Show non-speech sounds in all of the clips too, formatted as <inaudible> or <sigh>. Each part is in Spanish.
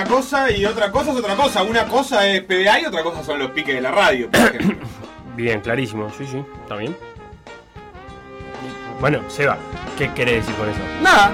una cosa y otra cosa es otra cosa. Una cosa es PDA y otra cosa son los piques de la radio, por ejemplo. <coughs> Bien, clarísimo. Sí, sí, está bien. Bueno, Seba, ¿qué querés decir con eso? Nada,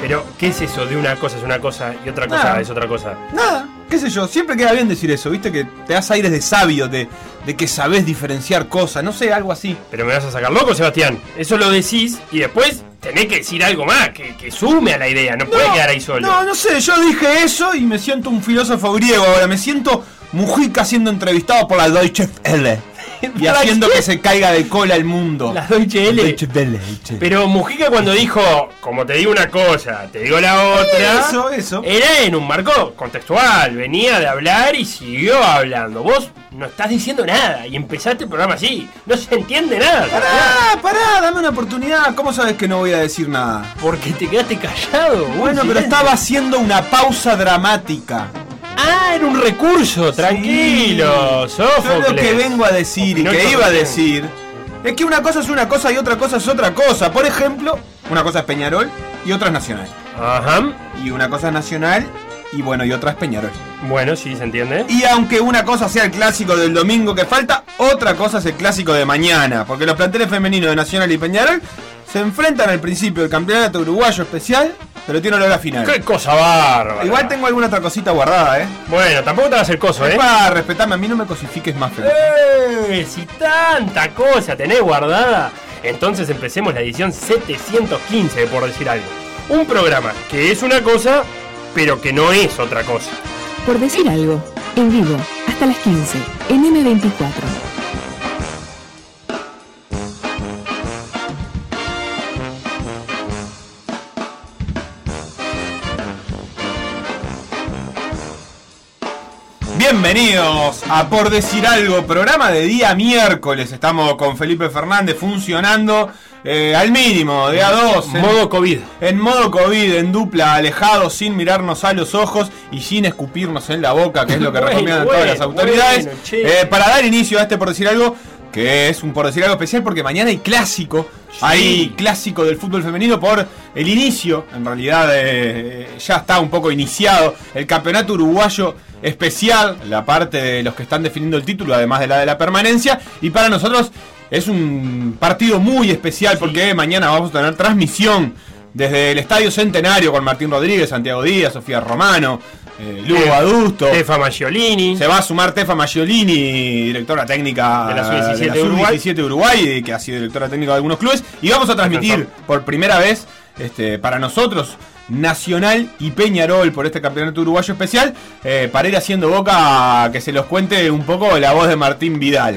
Pero, ¿qué es eso de una cosa es una cosa y otra cosa Nada. es otra cosa? nada. ¿Qué sé yo? Siempre queda bien decir eso, ¿viste? Que te das aires de sabio, de, de que sabés diferenciar cosas. No sé, algo así. Pero me vas a sacar loco, Sebastián. Eso lo decís y después tenés que decir algo más, que, que sume a la idea, no, puede quedar ahí solo. No, no sé, yo dije eso y me siento un filósofo griego ahora. Me siento Mujica siendo entrevistado por la Deutsche Welle. <laughs> Y ¿Para haciendo que se caiga de cola el mundo. La Deutsche Welle. Deutsche Welle, che. Pero Mujica cuando dijo, como te digo una cosa, te digo la otra, Eso, eso. era en un marco contextual, venía de hablar y siguió hablando. Vos no estás diciendo nada y empezaste el programa así, no se entiende nada. Pará, pará, dame una oportunidad. ¿Cómo sabes que no voy a decir nada? Porque te quedaste callado. Bueno, pero estaba haciendo una pausa dramática. Ah, era un recurso, tranquilo, Yo lo que vengo a decir y que iba a decir es que una cosa es una cosa y otra cosa es otra cosa. Por ejemplo, una cosa es Peñarol y otra es Nacional. Ajá. Y una cosa es Nacional y bueno, y otra es Peñarol. Bueno, sí, se entiende. Y aunque una cosa sea el clásico del domingo que falta, otra cosa es el clásico de mañana. Porque los planteles femeninos de Nacional y Peñarol se enfrentan al principio del campeonato uruguayo especial, pero tiene olor a final. Qué cosa bárbara. Igual tengo alguna otra cosita guardada, ¿eh? Bueno, tampoco te vas a hacer coso, Es ¿eh? para respetarme, a mí no me cosifiques más, Felipe. ¡Eh! Si tanta cosa tenés guardada, entonces empecemos la edición 715, de por decir algo. Un programa que es una cosa, pero que no es otra cosa. Por decir algo, en vivo, hasta las 15, en M24. Bienvenidos a Por Decir Algo, programa de día miércoles. Estamos con Felipe Fernández funcionando eh, al mínimo, de a dos. en- Modo COVID. En modo COVID, en dupla, alejados, sin mirarnos a los ojos y sin escupirnos en la boca, que es lo que <laughs> Bueno, recomiendan todas las autoridades. bueno. Eh, para dar inicio a este por decir algo, que es un por decir algo especial porque mañana hay clásico. Hay clásico del fútbol femenino por el inicio, en realidad eh, ya está un poco iniciado, el campeonato uruguayo especial, la parte de los que están definiendo el título, además de la de la permanencia, y para nosotros es un partido muy especial porque mañana vamos a tener transmisión desde el Estadio Centenario con Martín Rodríguez, Santiago Díaz, Sofía Romano, eh, Lugo Tef- Adusto. Tefa Maggiolini. Se va a sumar Tefa Maggiolini, directora técnica De la Sub-17 de Uruguay. Sub-17 de Uruguay, que ha sido directora técnica de algunos clubes. Y vamos a transmitir por primera vez este, para nosotros Nacional y Peñarol por este campeonato uruguayo especial. eh, para ir haciendo boca que se los cuente un poco la voz de Martín Vidal.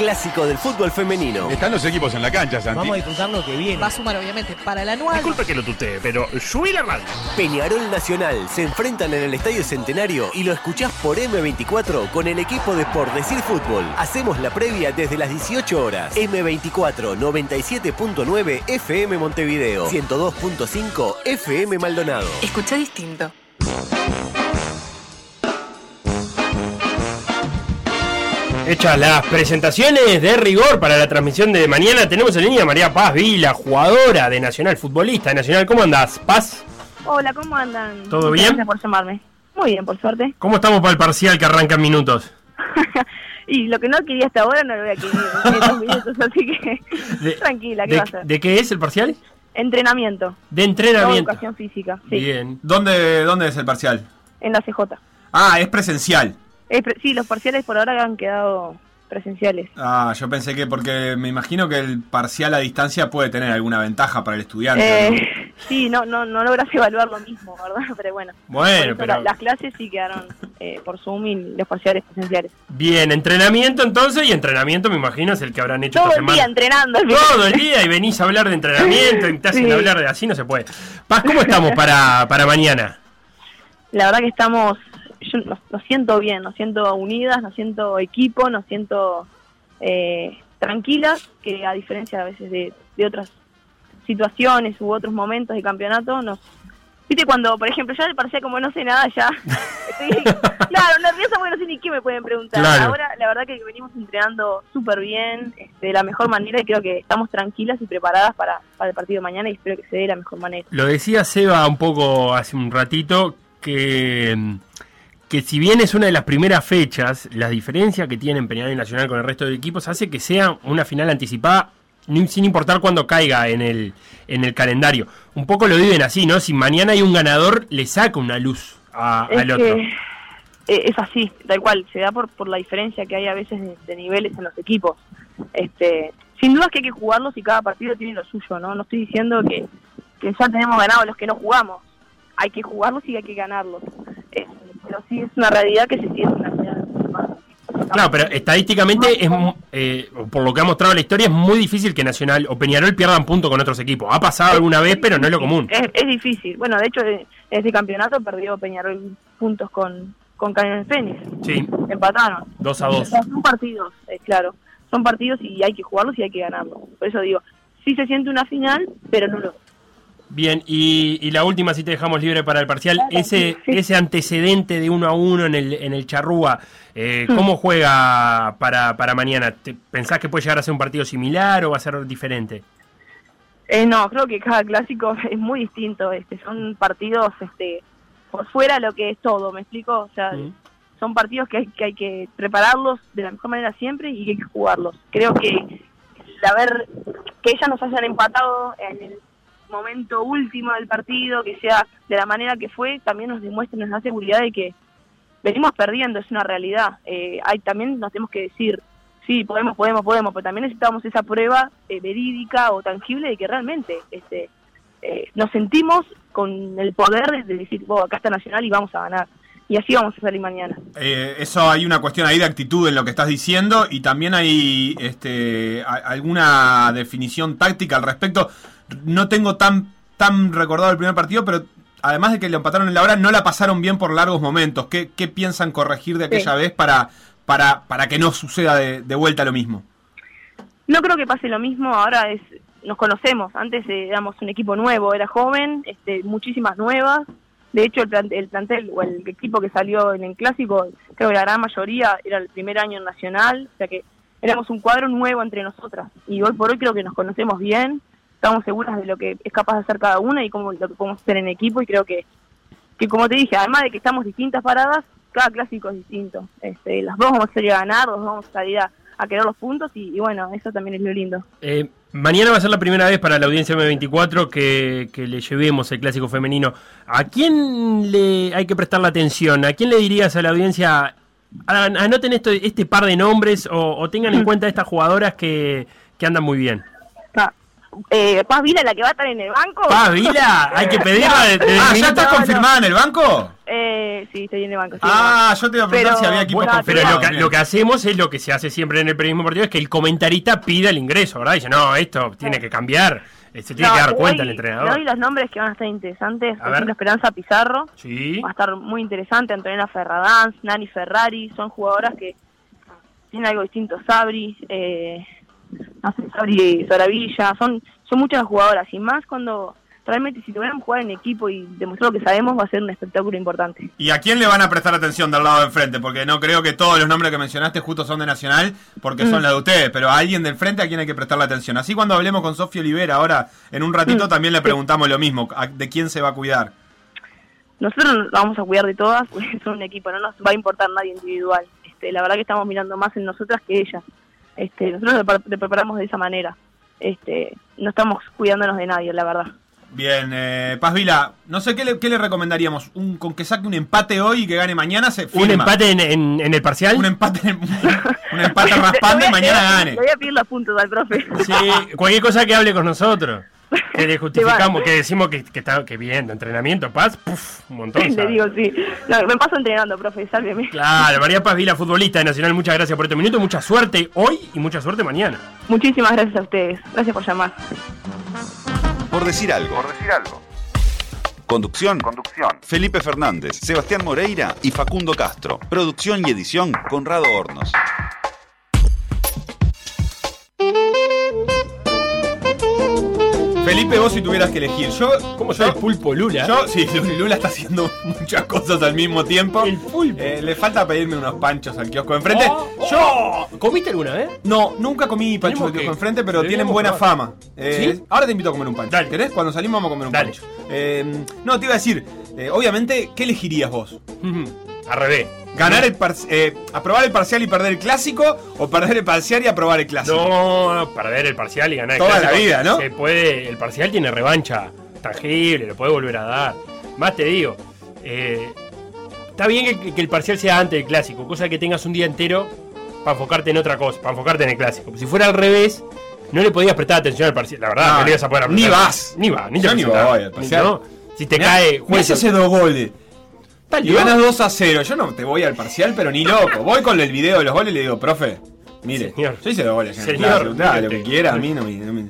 clásico del fútbol femenino. Están los equipos en la cancha, Santi. Vamos a disfrutar lo que viene. Va a sumar, obviamente, para el anual. Disculpe que lo tutee, pero subí la radio. Peñarol Nacional se enfrentan en el Estadio Centenario y lo escuchás por M24 con el equipo de Por Decir Fútbol. Hacemos la previa desde las 18 horas. M24 97.9 FM Montevideo, 102.5 FM Maldonado. Escucha distinto. Hechas las presentaciones de rigor para la transmisión de mañana, tenemos en línea a María Paz Vila, jugadora de Nacional, futbolista de Nacional. ¿Cómo andás, Paz? Hola, ¿cómo andan? ¿Todo Muchas bien? Gracias por llamarme. Muy bien, por suerte. <laughs> ¿Cómo estamos para el parcial que arranca en minutos? y lo que no quería hasta ahora no lo voy a querer en estos <laughs> minutos, así que De- <laughs> tranquila, ¿qué de, va a ser? de qué es el parcial? Entrenamiento. De No entrenamiento. educación física, sí, Bien. ¿Dónde, ¿Dónde es el parcial? en la CJ. Ah, es presencial. Eh, sí, los parciales por ahora han quedado presenciales. Ah, yo pensé que porque me imagino que el parcial a distancia puede tener alguna ventaja para el estudiante. ¿no? Eh, <laughs> sí, no, no, no logras evaluar lo mismo, ¿verdad? <laughs> Pero bueno. Bueno, pero- la- las clases sí quedaron eh, por Zoom y los parciales presenciales. Bien, entrenamiento entonces, y entrenamiento me imagino es el que habrán hecho Todo esta el semana. día entrenando. Todo el día y venís a hablar de entrenamiento y te hacen Sí. hablar de así, no se puede. Paz, ¿cómo estamos para, para mañana? la verdad que estamos, yo nos, nos siento bien, nos siento unidas, nos siento equipo, nos siento eh, tranquilas, que a diferencia a veces de, de otras situaciones u otros momentos de campeonato nos... Viste, cuando, por ejemplo, ya parecía como no sé nada, ya <laughs> estoy, claro, nerviosa porque no sé ni qué me pueden preguntar. Claro. Ahora, la verdad que venimos entrenando súper bien, este, de la mejor manera y creo que estamos tranquilas y preparadas para, para el partido de mañana y espero que se dé de la mejor manera. Lo decía Seba un poco hace un ratito, que, que si bien es una de las primeras fechas, la diferencia que tienen Peñarol y Nacional con el resto de equipos hace que sea una final anticipada sin importar cuándo caiga en el, en el calendario. Un poco lo viven así, ¿no? Si mañana hay un ganador, le saca una luz a- Es al otro. eh, es así, tal cual, se da por, por la diferencia que hay a veces de, de niveles en los equipos. Este, sin duda es que hay que jugarlos y cada partido tiene lo suyo, ¿no? No estoy diciendo que, que ya tenemos ganado los que no jugamos. Hay que jugarlos y hay que ganarlos. Eh, pero sí es una realidad que se la ciudad. Claro, pero estadísticamente, es, eh, por lo que ha mostrado la historia, es muy difícil que Nacional o Peñarol pierdan punto con otros equipos. Ha pasado alguna vez, pero no es lo común. Es, es difícil. Bueno, de hecho, en este campeonato perdió Peñarol puntos con, con Cañones Fénix. Sí, Empataron. 2 a 2. O sea, son partidos, eh, claro. Son partidos y hay que jugarlos y hay que ganarlos. Por eso digo, sí se siente una final, pero no lo. Bien, y, y la última, si te dejamos libre para el parcial, ese, sí. ese antecedente de uno a uno en el, en el Charrúa, eh, ¿cómo juega para, para mañana? ¿Te- ¿Pensás que puede llegar a ser un partido similar o va a ser diferente? Eh, no, creo que cada clásico <laughs> es muy distinto. Este, son partidos este, por fuera lo que es todo, ¿me explico? O sea, Mm. son partidos que hay, que hay que prepararlos de la mejor manera siempre y que hay que jugarlos. Creo que el haber que ellas nos hayan empatado en el momento último del partido, que sea de la manera que fue, también nos demuestra, nos da seguridad de que venimos perdiendo, es una realidad. Eh, hay también nos tenemos que decir, sí, podemos, podemos, podemos, pero también necesitamos esa prueba eh, verídica o tangible de que realmente este, eh, nos sentimos con el poder de decir, "Wow, acá está Nacional y vamos a ganar. Y así vamos a salir mañana. Eh, eso hay una cuestión ahí de actitud en lo que estás diciendo y también hay este, alguna definición táctica al respecto. No tengo tan, tan recordado el primer partido, pero además de que le empataron en la hora, no la pasaron bien por largos momentos. ¿Qué, qué piensan corregir de aquella vez para, para, para que no suceda de, de vuelta lo mismo? No creo que pase lo mismo, ahora es nos conocemos, antes eh, éramos un equipo nuevo, era joven, este, muchísimas nuevas, de hecho el, plan- el plantel o el equipo que salió en el clásico, creo que la gran mayoría era el primer año en Nacional, o sea que éramos un cuadro nuevo entre nosotras y hoy por hoy creo que nos conocemos bien, estamos seguras de lo que es capaz de hacer cada una y cómo lo que podemos hacer en equipo y creo que, que como te dije, además de que estamos distintas paradas, cada clásico es distinto, este, las dos vamos a salir a ganar, los dos vamos a salir a, a querer los puntos y, y bueno, eso también es lo lindo. Eh, mañana va a ser la primera vez para la audiencia M24 que, que le llevemos el clásico femenino. ¿A quién le hay que prestarle atención? ¿A quién le dirías a la audiencia, "Ah, anoten esto, este par de nombres o, o tengan en <clears throat> cuenta estas jugadoras que, que andan muy bien? Eh, Paz Vila, la que va a estar en el banco. Paz Vila, hay que pedirla <laughs> de, de- Ah, ¿ya estás no, confirmada en el banco? Eh, sí, estoy en el banco. sí, Ah, yo te iba a preguntar Pero- si había equipos Bueno, pero lo que, lo que hacemos es lo que se hace siempre en el periodismo deportivo, es que el comentarista pida el ingreso, ¿verdad? Dice, no, esto tiene que cambiar, eh, se tiene No, que dar cuenta doy- el te entrenador. doy los nombres que van a estar interesantes. A ver. Esperanza Pizarro. Sí. Va a estar muy interesante. Antonella Ferradanz, Nani Ferrari. Son jugadoras que tienen algo distinto. Sabri, eh, no sé, Sabri Soravilla. Son, son muchas jugadoras. Y más cuando realmente si tuviéramos jugar en equipo y demostrar lo que sabemos, va a ser un espectáculo importante. ¿Y a quién le van a prestar atención del lado de enfrente? Porque no creo que todos los nombres que mencionaste justo son de Nacional, porque son la de ustedes, pero a alguien del frente a quien hay que prestarle atención. Así cuando hablemos con Sofía Olivera ahora, en un ratito, también le preguntamos lo mismo, ¿de quién se va a cuidar? Nosotros nos vamos a cuidar de todas, <laughs> porque son un equipo, no nos va a importar nadie individual. Este, la verdad que estamos mirando más en nosotras que ellas. Este, nosotros le preparamos de esa manera. Este, no estamos cuidándonos de nadie, la verdad. Bien, eh, Paz Vila, no sé qué le, qué le recomendaríamos, un, con que saque un empate hoy y que gane mañana, se ¿Un firma. empate en, en- en el parcial? Un empate, <laughs> un empate raspando y <laughs> mañana gane. Le voy a pedir los puntos al profe. Sí, <laughs> cualquier cosa que hable con nosotros. Que le <laughs> justificamos, que decimos que, que está que bien, de entrenamiento, Paz, puf, un montón. <laughs> le sabe. digo, sí. No, me paso entrenando, profe, sálveme. Claro, María Paz Vila, futbolista de Nacional, muchas gracias por este minuto, mucha suerte hoy y mucha suerte mañana. Muchísimas gracias a ustedes. Gracias por llamar. Por decir algo. Por decir algo. Conducción. Conducción. Felipe Fernández, Sebastián Moreira y Facundo Castro. Producción y edición Conrado Hornos. Felipe, vos si tuvieras que elegir. Yo, ¿Cómo yo, soy el pulpo Lula? Yo, sí, <laughs> Lula está haciendo muchas cosas al mismo tiempo. El pulpo. Eh, le falta pedirme unos panchos al kiosco de enfrente. Oh, Yo, oh. ¿Comiste alguna vez? no, nunca comí panchos al kiosco de enfrente, pero tienen buena probar. fama. Eh, ¿Sí? Ahora te invito a comer un pancho. Dale. ¿Querés? Cuando salimos vamos a comer un Dale. pancho. Eh, no, te iba a decir, eh, obviamente, ¿qué elegirías vos? Al revés. ¿Ganar el par- eh, aprobar el parcial y perder el clásico? ¿O perder el parcial y aprobar el clásico? No, perder el parcial y ganar el Toda clásico. la vida, ¿no? Se puede, el parcial tiene revancha tangible, lo puede volver a dar. Más te digo, eh, está bien que, que el parcial sea antes del clásico, cosa que tengas un día entero para enfocarte en otra cosa, para enfocarte en el clásico. Si fuera al revés, no le podías prestar atención al parcial, la verdad, No, no, le ibas a poder ni prestar- vas. Ni vas, ni te Yo ni presentás. voy al parcial. ¿no? Si te Mirá, cae juez, hace dos goles. Y ganas 2 a 0. Yo no te voy al parcial, pero ni loco. <laughs> Voy con el video de los goles y le digo, profe, mire, Señor. yo hice dos goles. Señor, claro, lo que quiera, a mí no me. No me,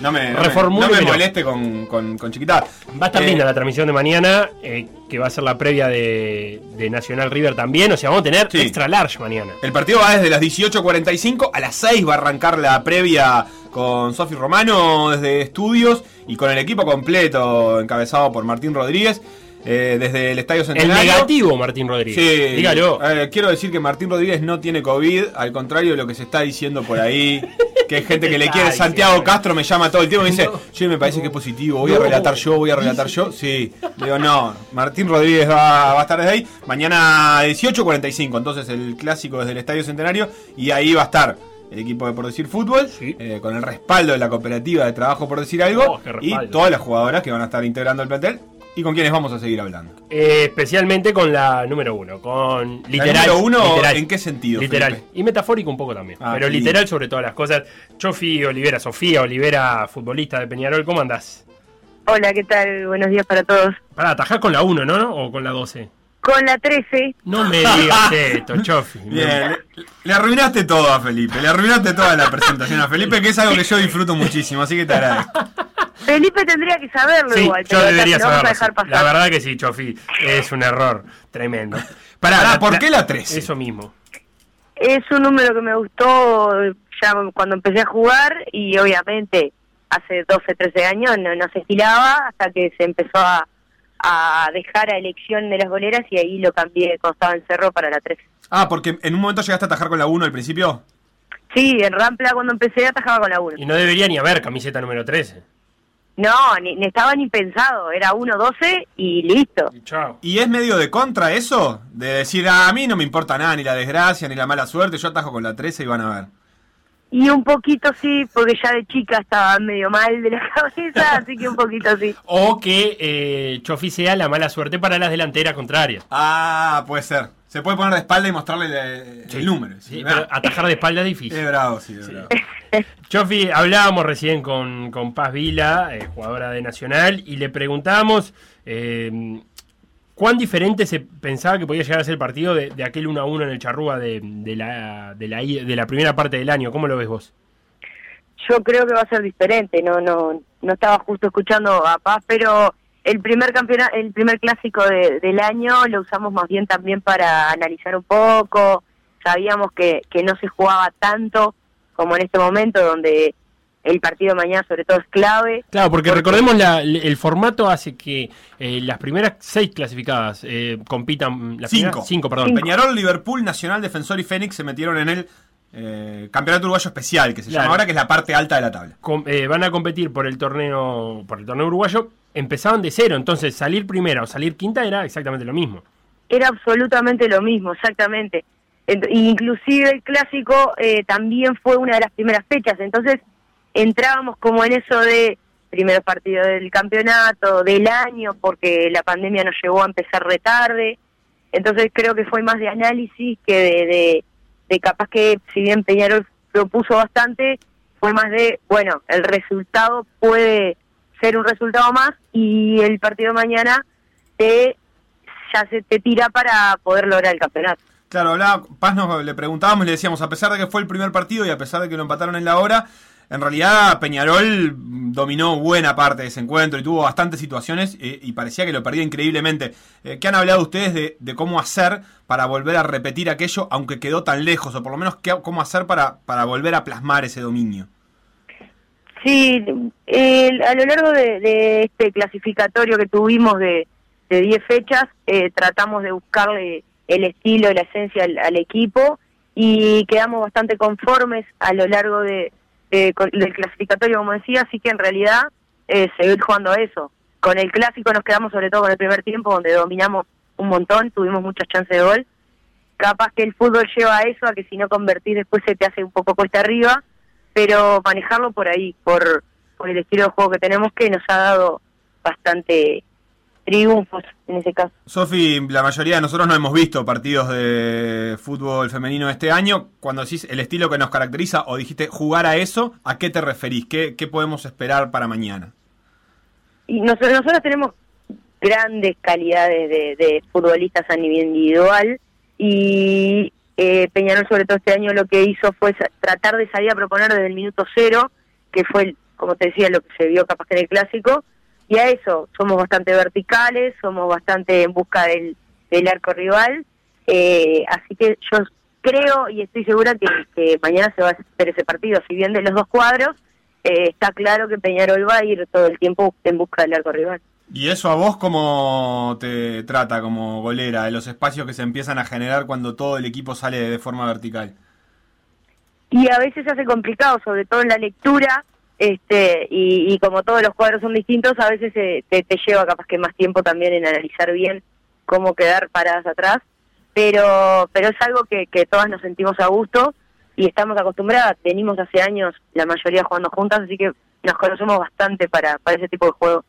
no me, no me- Reformúlemelo. no me moleste con, con, con chiquita. Va a estar Eh, linda la transmisión de mañana, eh, que va a ser la previa de, de Nacional River también. O sea, vamos a tener Sí. extra large mañana. El partido va desde las 18.45 a las 6 va a arrancar la previa con Sofi Romano desde estudios y con el equipo completo encabezado por Martín Rodríguez eh, desde el Estadio El Centenario. negativo, Martín Rodríguez. Sí, Dígalo. eh, quiero decir que Martín Rodríguez no tiene COVID, al contrario de lo que se está diciendo por ahí, <laughs> que hay gente que le quiere. Santiago. Castro me llama todo el tiempo y me dice, che, me parece que es positivo, voy a relatar yo, voy a relatar yo. Sí, digo, no, Martín Rodríguez va, va a estar desde ahí. Mañana 18.45, entonces el clásico desde el Estadio Centenario, y ahí va a estar. El equipo de Por Decir Fútbol, Sí. eh, con el respaldo de la cooperativa de trabajo Por Decir Algo, Oh, y todas las jugadoras que van a estar integrando el plantel, y con quienes vamos a seguir hablando. Eh, especialmente con la número uno, con literal. número uno, literal. ¿en qué sentido, Literal. Felipe? Y metafórico un poco también. Ah, pero literal sobre todas las cosas. Chofi Olivera, Sofía Olivera, futbolista de Peñarol, ¿cómo andás? Hola, ¿qué tal? Buenos días para todos. Para atajar con la 1, ¿no? ¿O con la 12? Con la 13, No me digas <laughs> esto, Chofi. Bien, le, le arruinaste todo a Felipe, le arruinaste toda la presentación a Felipe, que es algo que yo disfruto muchísimo, así que te agradezco. Felipe tendría que saberlo Sí, igual. yo debería lo vamos a saberlo. dejar pasar. La verdad que sí, Chofi. Es un error tremendo. <laughs> Pará, la- ¿por qué la 13? Eso mismo. Es un número que me gustó ya cuando empecé a jugar y obviamente hace 12, 13 años no, no se estilaba hasta que se empezó a, a dejar a elección de las goleras y ahí lo cambié con en Cerro para la 13. Ah, porque en un momento llegaste a atajar con la 1 al principio. Sí, en Rampla cuando empecé atajaba con la 1. Y no debería ni haber camiseta número 13. No, ni, ni estaba ni pensado, era 1-12 y listo. Chao. ¿Y es medio de contra eso? De decir, "Ah, a mí no me importa nada, ni la desgracia, ni la mala suerte, yo atajo con la 13 y van a ver. Y un poquito sí, porque ya de chica estaba medio mal de la <laughs> cabeza, así que un poquito sí. O que eh, Chofi sea la mala suerte para las delanteras contrarias. Ah, puede ser. Se puede poner de espalda y mostrarle el, el número. Sí, Sí, pero atajar de espalda es Es difícil. bravo, sí, es bravo. <laughs> Chofi, hablábamos recién con, con Paz Vila, eh, jugadora de Nacional, y le preguntábamos eh, cuán diferente se pensaba que podía llegar a ser el partido de, de aquel 1 a 1 en el Charrúa de, de la, de, la, de la primera parte del año. ¿Cómo lo ves vos? Yo creo que va a ser diferente, no no no estaba justo escuchando a Paz, pero el primer campeonato, el primer clásico de- del año lo usamos más bien también para analizar un poco, sabíamos que, que no se jugaba tanto como en este momento donde el partido de mañana sobre todo es clave. Claro, porque Porque- recordemos, la- el formato hace que eh, las primeras seis clasificadas eh, compitan. Las Cinco. primeras- cinco, perdón. Cinco. Peñarol, Liverpool, Nacional, Defensor y Fénix se metieron en el eh, Campeonato Uruguayo Especial, que se Claro. llama ahora, que es la parte alta de la tabla. Com- eh, van a competir por el torneo por el torneo uruguayo empezaban de cero. Entonces salir primera o salir quinta era exactamente lo mismo. Era absolutamente lo mismo, exactamente. Ent- Inclusive el clásico eh, también fue una de las primeras fechas, entonces entrábamos como en eso de primeros partidos del campeonato, del año, porque la pandemia nos llevó a empezar retarde, entonces creo que fue más de análisis que de, de, de capaz que si bien Peñarol propuso bastante, fue más de, bueno, el resultado puede ser un resultado más y el partido mañana te ya se te tira para poder lograr el campeonato. Claro, hablaba, Paz nos le preguntábamos le decíamos, a pesar de que fue el primer partido y a pesar de que lo empataron en la hora, en realidad Peñarol dominó buena parte de ese encuentro y tuvo bastantes situaciones eh, y parecía que lo perdía increíblemente. Eh, ¿Qué han hablado ustedes de, de cómo hacer para volver a repetir aquello, aunque quedó tan lejos? O por lo menos qué- cómo hacer para, para volver a plasmar ese dominio. Sí, el- a lo largo de, de este clasificatorio que tuvimos de, de 10 fechas, eh, tratamos de buscarle el estilo la esencia al, equipo y quedamos bastante conformes a lo largo de, de- del clasificatorio, como decía, así que en realidad eh, seguir jugando a eso. Con el clásico nos quedamos sobre todo con el primer tiempo, donde dominamos un montón, tuvimos muchas chances de gol. Capaz que el fútbol lleva a eso, a que si no convertís después se te hace un poco cuesta arriba, pero manejarlo por ahí, por, por el estilo de juego que tenemos, que nos ha dado bastante triunfos en ese caso. Sofi, la mayoría de nosotros no hemos visto partidos de fútbol femenino este año. Cuando decís el estilo que nos caracteriza o dijiste jugar a eso, ¿a qué te referís? ¿Qué, qué podemos esperar para mañana? Y nosotros, nosotros tenemos grandes calidades de, de futbolistas a nivel individual y eh, Peñarol sobre todo este año lo que hizo fue tratar de salir a proponer desde el minuto cero, que fue, como te decía, lo que se vio capaz en el clásico, y a eso somos bastante verticales, somos bastante en busca del, arco rival, eh, así que yo creo y estoy segura que, que mañana se va a hacer ese partido, si bien de los dos cuadros, eh, está claro que Peñarol va a ir todo el tiempo en busca del arco rival. ¿Y eso a vos cómo te trata como golera, de los espacios que se empiezan a generar cuando todo el equipo sale de forma vertical? y a veces se hace complicado, sobre todo en la lectura, este y, como todos los cuadros son distintos, a veces eh, te, lleva capaz que más tiempo también en analizar bien cómo quedar paradas atrás, pero pero es algo que, que todas nos sentimos a gusto y estamos acostumbradas, venimos hace años la mayoría jugando juntas, así que nos conocemos bastante para, para ese tipo de juego.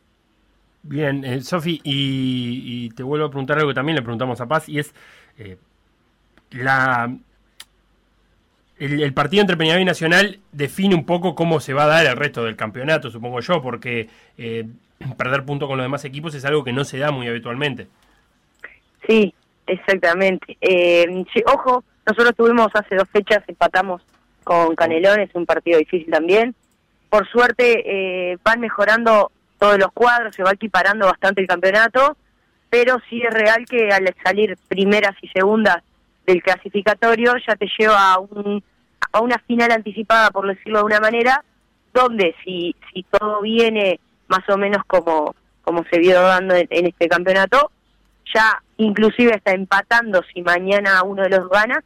Bien, eh, Sofi, y, y te vuelvo a preguntar algo que también le preguntamos a Paz, y es eh, la el, partido entre Peñarol y Nacional define un poco cómo se va a dar el resto del campeonato, supongo yo, porque eh, <clears throat> perder puntos con los demás equipos es algo que no se da muy habitualmente. Sí, exactamente. Eh, sí, ojo, nosotros tuvimos hace dos fechas, empatamos con Canelón, es un partido difícil también. Por suerte eh, van mejorando todos los cuadros, se va equiparando bastante el campeonato, pero sí es real que al salir primeras y segundas del clasificatorio ya te lleva a, un, a una final anticipada, por decirlo de una manera, donde si, todo viene más o menos como, como se vio dando en- en este campeonato, ya inclusive está empatando si mañana uno de los gana,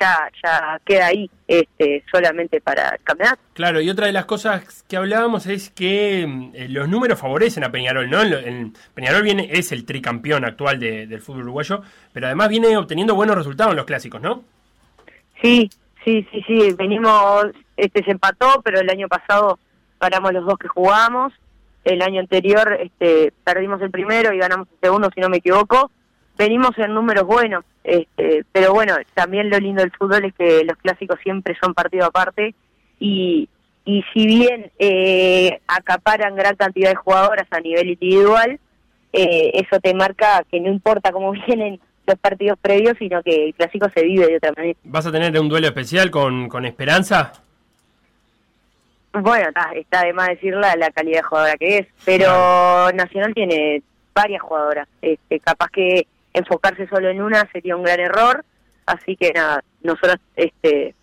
ya ya queda ahí este solamente para el campeonato. Claro, y otra de las cosas que hablábamos es que mm, eh, los números favorecen a Peñarol, ¿no? En- Peñarol viene, es el tricampeón actual de- del fútbol uruguayo, pero además viene obteniendo buenos resultados en los clásicos, ¿no? Sí, sí, sí, sí, venimos, este se empató, pero el año pasado ganamos los dos que jugamos, el año anterior este perdimos el primero y ganamos el segundo, si no me equivoco. Venimos en números buenos, este, pero bueno, también lo lindo del fútbol es que los clásicos siempre son partido aparte y, y si bien eh, acaparan gran cantidad de jugadoras a nivel individual, eh, eso te marca que no importa cómo <laughs> vienen los partidos previos, sino que el clásico se vive de otra manera. ¿Vas a tener un duelo especial con, con Esperanza? Bueno, está, está de más decir la, la calidad de jugadora que es, pero Nacional tiene varias jugadoras. Este, capaz que enfocarse solo en una sería un gran error, así que nada, nosotros este,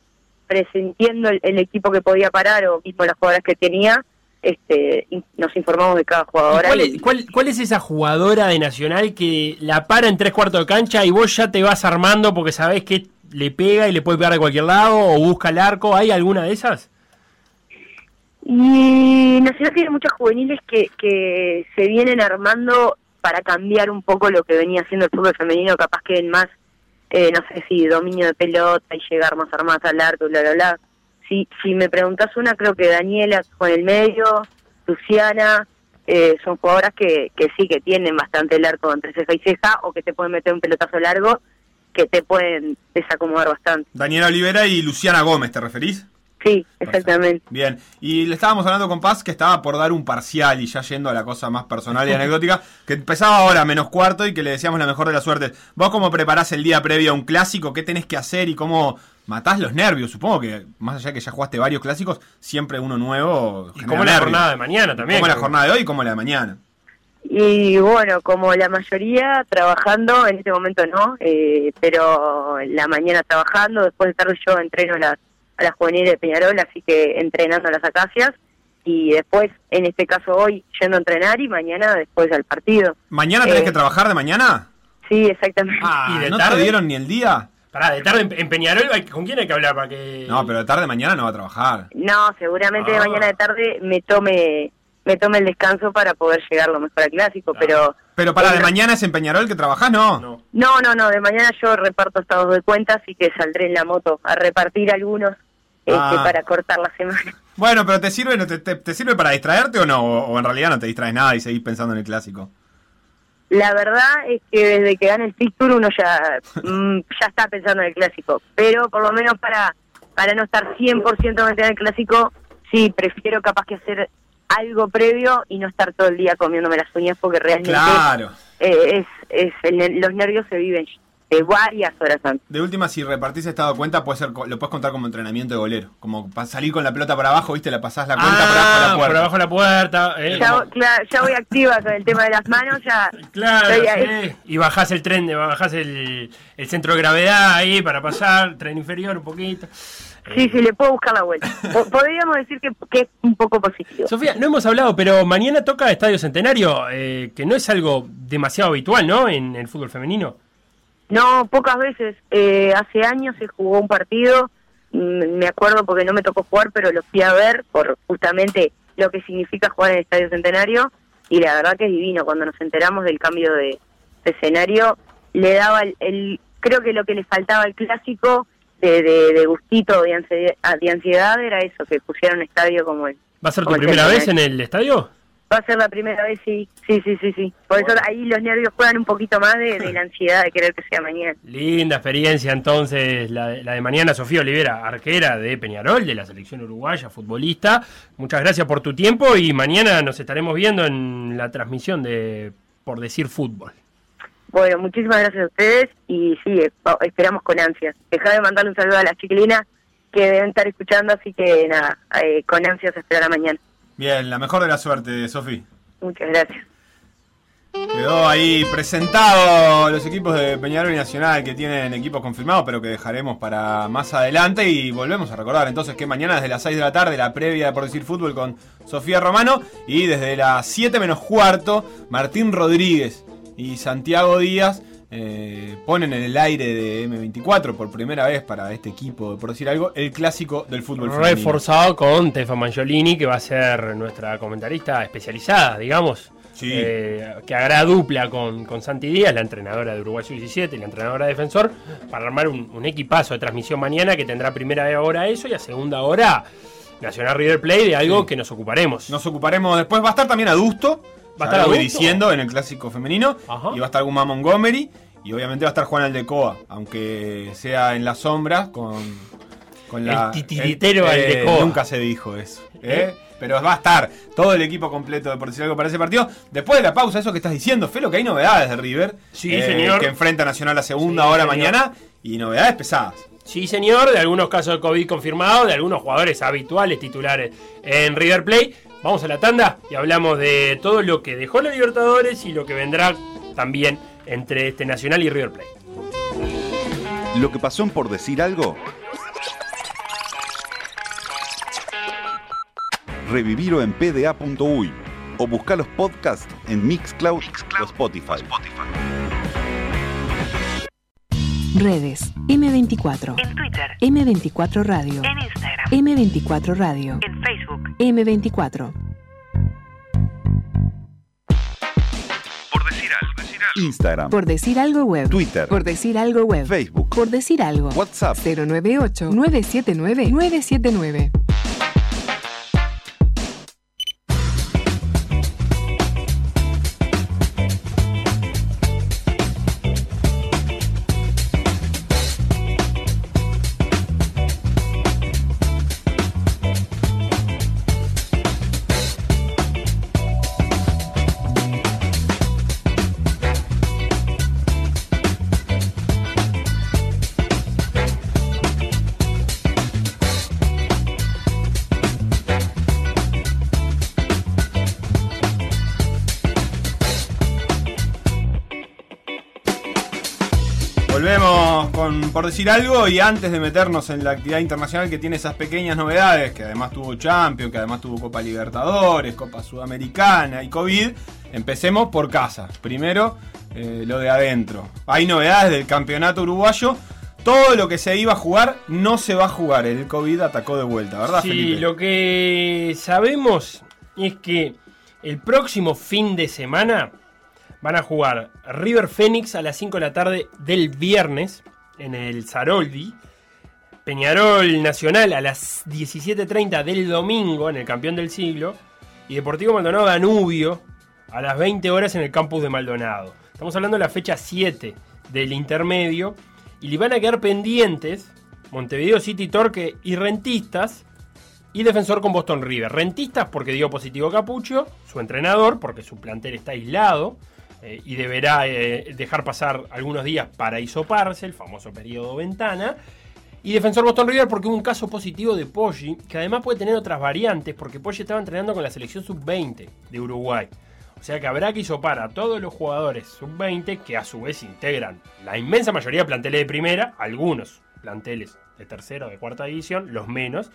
presintiendo el, el equipo que podía parar o mismo las jugadoras que tenía, este, nos informamos de cada ¿Y jugadora. ¿Cuál, es, cuál- cuál es esa jugadora de Nacional que la para en tres cuartos de cancha y vos ya te vas armando porque sabés que le pega y le puede pegar de cualquier lado o busca el arco? ¿Hay alguna de esas? Y Nacional tiene muchas juveniles que, que se vienen armando para cambiar un poco lo que venía haciendo el fútbol femenino, capaz que en más, eh, no sé si dominio de pelota y llegar más armadas al arco, bla, bla, bla. Si, si me preguntas una, creo que Daniela con el medio, Luciana, eh, son jugadoras que, que sí, que tienen bastante el arco entre ceja y ceja o que te pueden meter un pelotazo largo que te pueden desacomodar bastante. Daniela Olivera y Luciana Gómez, ¿te referís? Sí, exactamente. Bien, y le estábamos hablando con Paz que estaba por dar un parcial y ya yendo a la cosa más personal y <laughs> anecdótica, que empezaba ahora menos cuarto y que le decíamos la mejor de las suertes. ¿Vos cómo preparás el día previo a un clásico? ¿Qué tenés que hacer y cómo matás los nervios? Supongo que, más allá que ya jugaste varios clásicos, siempre uno nuevo. Y como la nervios. jornada de mañana también. Como la jornada de hoy y como la de mañana. Y bueno, como la mayoría trabajando, en este momento no, eh, pero la mañana trabajando, después de tarde yo entreno a las, a las juveniles de Peñarol, así que entrenando a las acacias. y después, en este caso hoy, yendo a entrenar y mañana después al partido. ¿Mañana tenés Eh, que trabajar de mañana? Sí, exactamente. Ah, ¿Y de ¿no tarde? te dieron ni el día? Pará, de tarde en, Peñarol, ¿con quién hay que hablar para que...? No, pero de tarde mañana no va a trabajar. No, seguramente de Ah. mañana de tarde me tome me tome el descanso para poder llegar lo mejor al clásico, pero Pero para de mañana es en Peñarol que trabajás, no. No. no, no, no, de mañana yo reparto estados de cuenta, así que saldré en la moto a repartir algunos este, Ah. para cortar la semana. Bueno, pero ¿te sirve, te, te- te sirve para distraerte o no? O, o en realidad no te distraes nada y seguís pensando en el clásico. La verdad es que desde que gana el Tour uno ya <laughs> mm, ya está pensando en el clásico, pero por lo menos para para no estar 100% metida en el clásico, sí, prefiero capaz que hacer algo previo y no estar todo el día comiéndome las uñas porque realmente Claro. eh, es, es el- los nervios se viven de varias horas antes. De última, si repartís estado de cuenta, puede ser, lo puedes contar como entrenamiento de golero. Como salir con la pelota para abajo, ¿viste? Le pasás la cuenta por abajo de Ah, la puerta. por abajo de la puerta. eh, Ya, como- claro, ya voy activa con el tema de las manos, ya Claro, estoy ahí. sí. y bajás el tren, bajás el, el centro de gravedad ahí para pasar, tren inferior un poquito. Sí, sí, le puedo buscar la vuelta. <laughs> Po- Podríamos decir que, que es un poco positivo. Sofía, no hemos hablado, pero mañana toca Estadio Centenario, eh, que no es algo demasiado habitual, ¿no? En el fútbol femenino. No, pocas veces. Eh, hace años se jugó un partido, mm, me acuerdo porque no me tocó jugar, pero lo fui a ver por justamente lo que significa jugar en el Estadio Centenario y la verdad que es divino. Cuando nos enteramos del cambio de, de escenario, le daba el, el- creo que lo que le faltaba al clásico de, de, de gustito, de ansiedad, de ansiedad, era eso, que pusieron estadio como el... ¿Va a ser tu primera vez en el estadio? Va a ser la primera vez, sí, sí, sí, sí, sí. Por eso ahí los nervios juegan un poquito más de, de la <laughs> ansiedad de querer que sea mañana. Linda experiencia entonces la de, la de mañana, Sofía Olivera, arquera de Peñarol, de la selección uruguaya, futbolista. Muchas gracias por tu tiempo y mañana nos estaremos viendo en la transmisión de Por Decir Fútbol. Bueno, muchísimas gracias a ustedes y sí, eh, esperamos con ansias. Dejá de mandarle un saludo a las chiquilinas que deben estar escuchando, así que nada, eh, con ansias esperar a mañana. Bien, la mejor de la suerte, Sofi. Muchas gracias. Quedó ahí presentado los equipos de Peñarol y Nacional que tienen equipos confirmados, pero que dejaremos para más adelante. Y volvemos a recordar entonces que mañana desde las 6 de la tarde la previa de Por Decir Fútbol con Sofía Romano. Y desde las 7 menos cuarto, Martín Rodríguez y Santiago Díaz eh, ponen en el aire de M24 por primera vez para este equipo, por decir algo, el clásico del fútbol femenino. Reforzado con Tefa Mangiolini, que va a ser nuestra comentarista especializada, digamos. Sí. Eh, que hará dupla con, con Santi Díaz, la entrenadora de Uruguay 17 y la entrenadora de defensor, para armar un, un equipazo de transmisión mañana que tendrá primera hora eso y a segunda hora Nacional River Play de algo Sí. que nos ocuparemos. Nos ocuparemos después. Va a estar también Adusto. ¿Va a estar diciendo en el clásico femenino. Ajá. Y va a estar Guma Montgomery. Y obviamente va a estar Juan Aldecoa. Aunque sea en la sombra con, con la. El titiritero eh, Aldecoa. Nunca se dijo eso. ¿eh? Pero va a estar todo el equipo completo de por decir algo para ese partido. Después de la pausa, eso que estás diciendo, Felo, que hay novedades de River. eh, Sí, señor. Que enfrenta a Nacional la segunda Sí, hora señor. mañana. Y novedades pesadas. Sí, señor, de algunos casos de COVID confirmados, de algunos jugadores habituales titulares en River Play. Vamos a la tanda y hablamos de todo lo que dejó la Libertadores y lo que vendrá también entre este Nacional y River Play. Lo que pasó por decir algo. Revivirlo en pda.uy o buscar los podcasts en Mixcloud, o Spotify. Redes. M24. En Twitter, M24 Radio. en Instagram, M24 Radio. en Facebook. M24. Instagram, Por decir algo web. Twitter, Por decir algo web. Facebook, Por decir algo. WhatsApp. 098 979 979. Decir algo y antes de meternos en la actividad internacional que tiene esas pequeñas novedades, que además tuvo Champions, que además tuvo Copa Libertadores, Copa Sudamericana y COVID, empecemos por casa. Primero, eh, lo de adentro. Hay novedades del campeonato uruguayo. Todo lo que se iba a jugar no se va a jugar. El COVID atacó de vuelta, ¿verdad, Sí, Felipe? lo que sabemos es que el próximo fin de semana van a jugar River Phoenix a las 5 de la tarde del viernes en el Zaroldi. Peñarol Nacional a las 17.30 del domingo en el campeón del siglo. Y Deportivo Maldonado Danubio a las 20 horas en el campus de Maldonado. Estamos hablando de la fecha 7 del intermedio. Y le van a quedar pendientes Montevideo City Torque y Rentistas. Y defensor con Boston River. Rentistas porque dio positivo Capucho, su entrenador, porque su plantel está aislado eh, y deberá eh, dejar pasar algunos días para hisoparse, el famoso periodo ventana. Y defensor Boston River porque hubo un caso positivo de Poggi, que además puede tener otras variantes, porque Poggi estaba entrenando con la selección sub-20 de Uruguay. O sea que habrá que hisopar a todos los jugadores sub-20 que a su vez integran la inmensa mayoría de planteles de primera, algunos planteles de tercera o de cuarta división, los menos.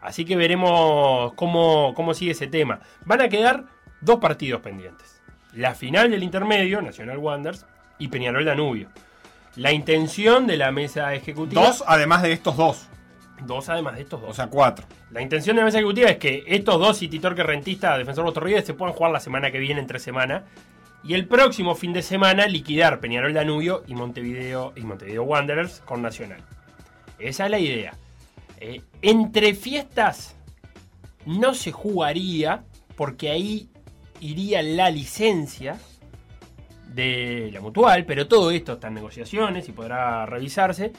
Así que veremos cómo, cómo sigue ese tema. Van a quedar dos partidos pendientes. La final del intermedio, Nacional Wanderers, y Peñarol Danubio. La intención de la mesa ejecutiva... Dos, además de estos dos. Dos además de estos dos. O sea, cuatro. La intención de la mesa ejecutiva es que estos dos, City Torque Rentista, Defensor Boston River, se puedan jugar la semana que viene, entre semana. Y el próximo fin de semana liquidar Peñarol Danubio y Montevideo, y Montevideo Wanderers con Nacional. Esa es la idea. Eh, entre fiestas no se jugaría porque ahí iría la licencia de la mutual, pero todo esto está en negociaciones y podrá revisarse.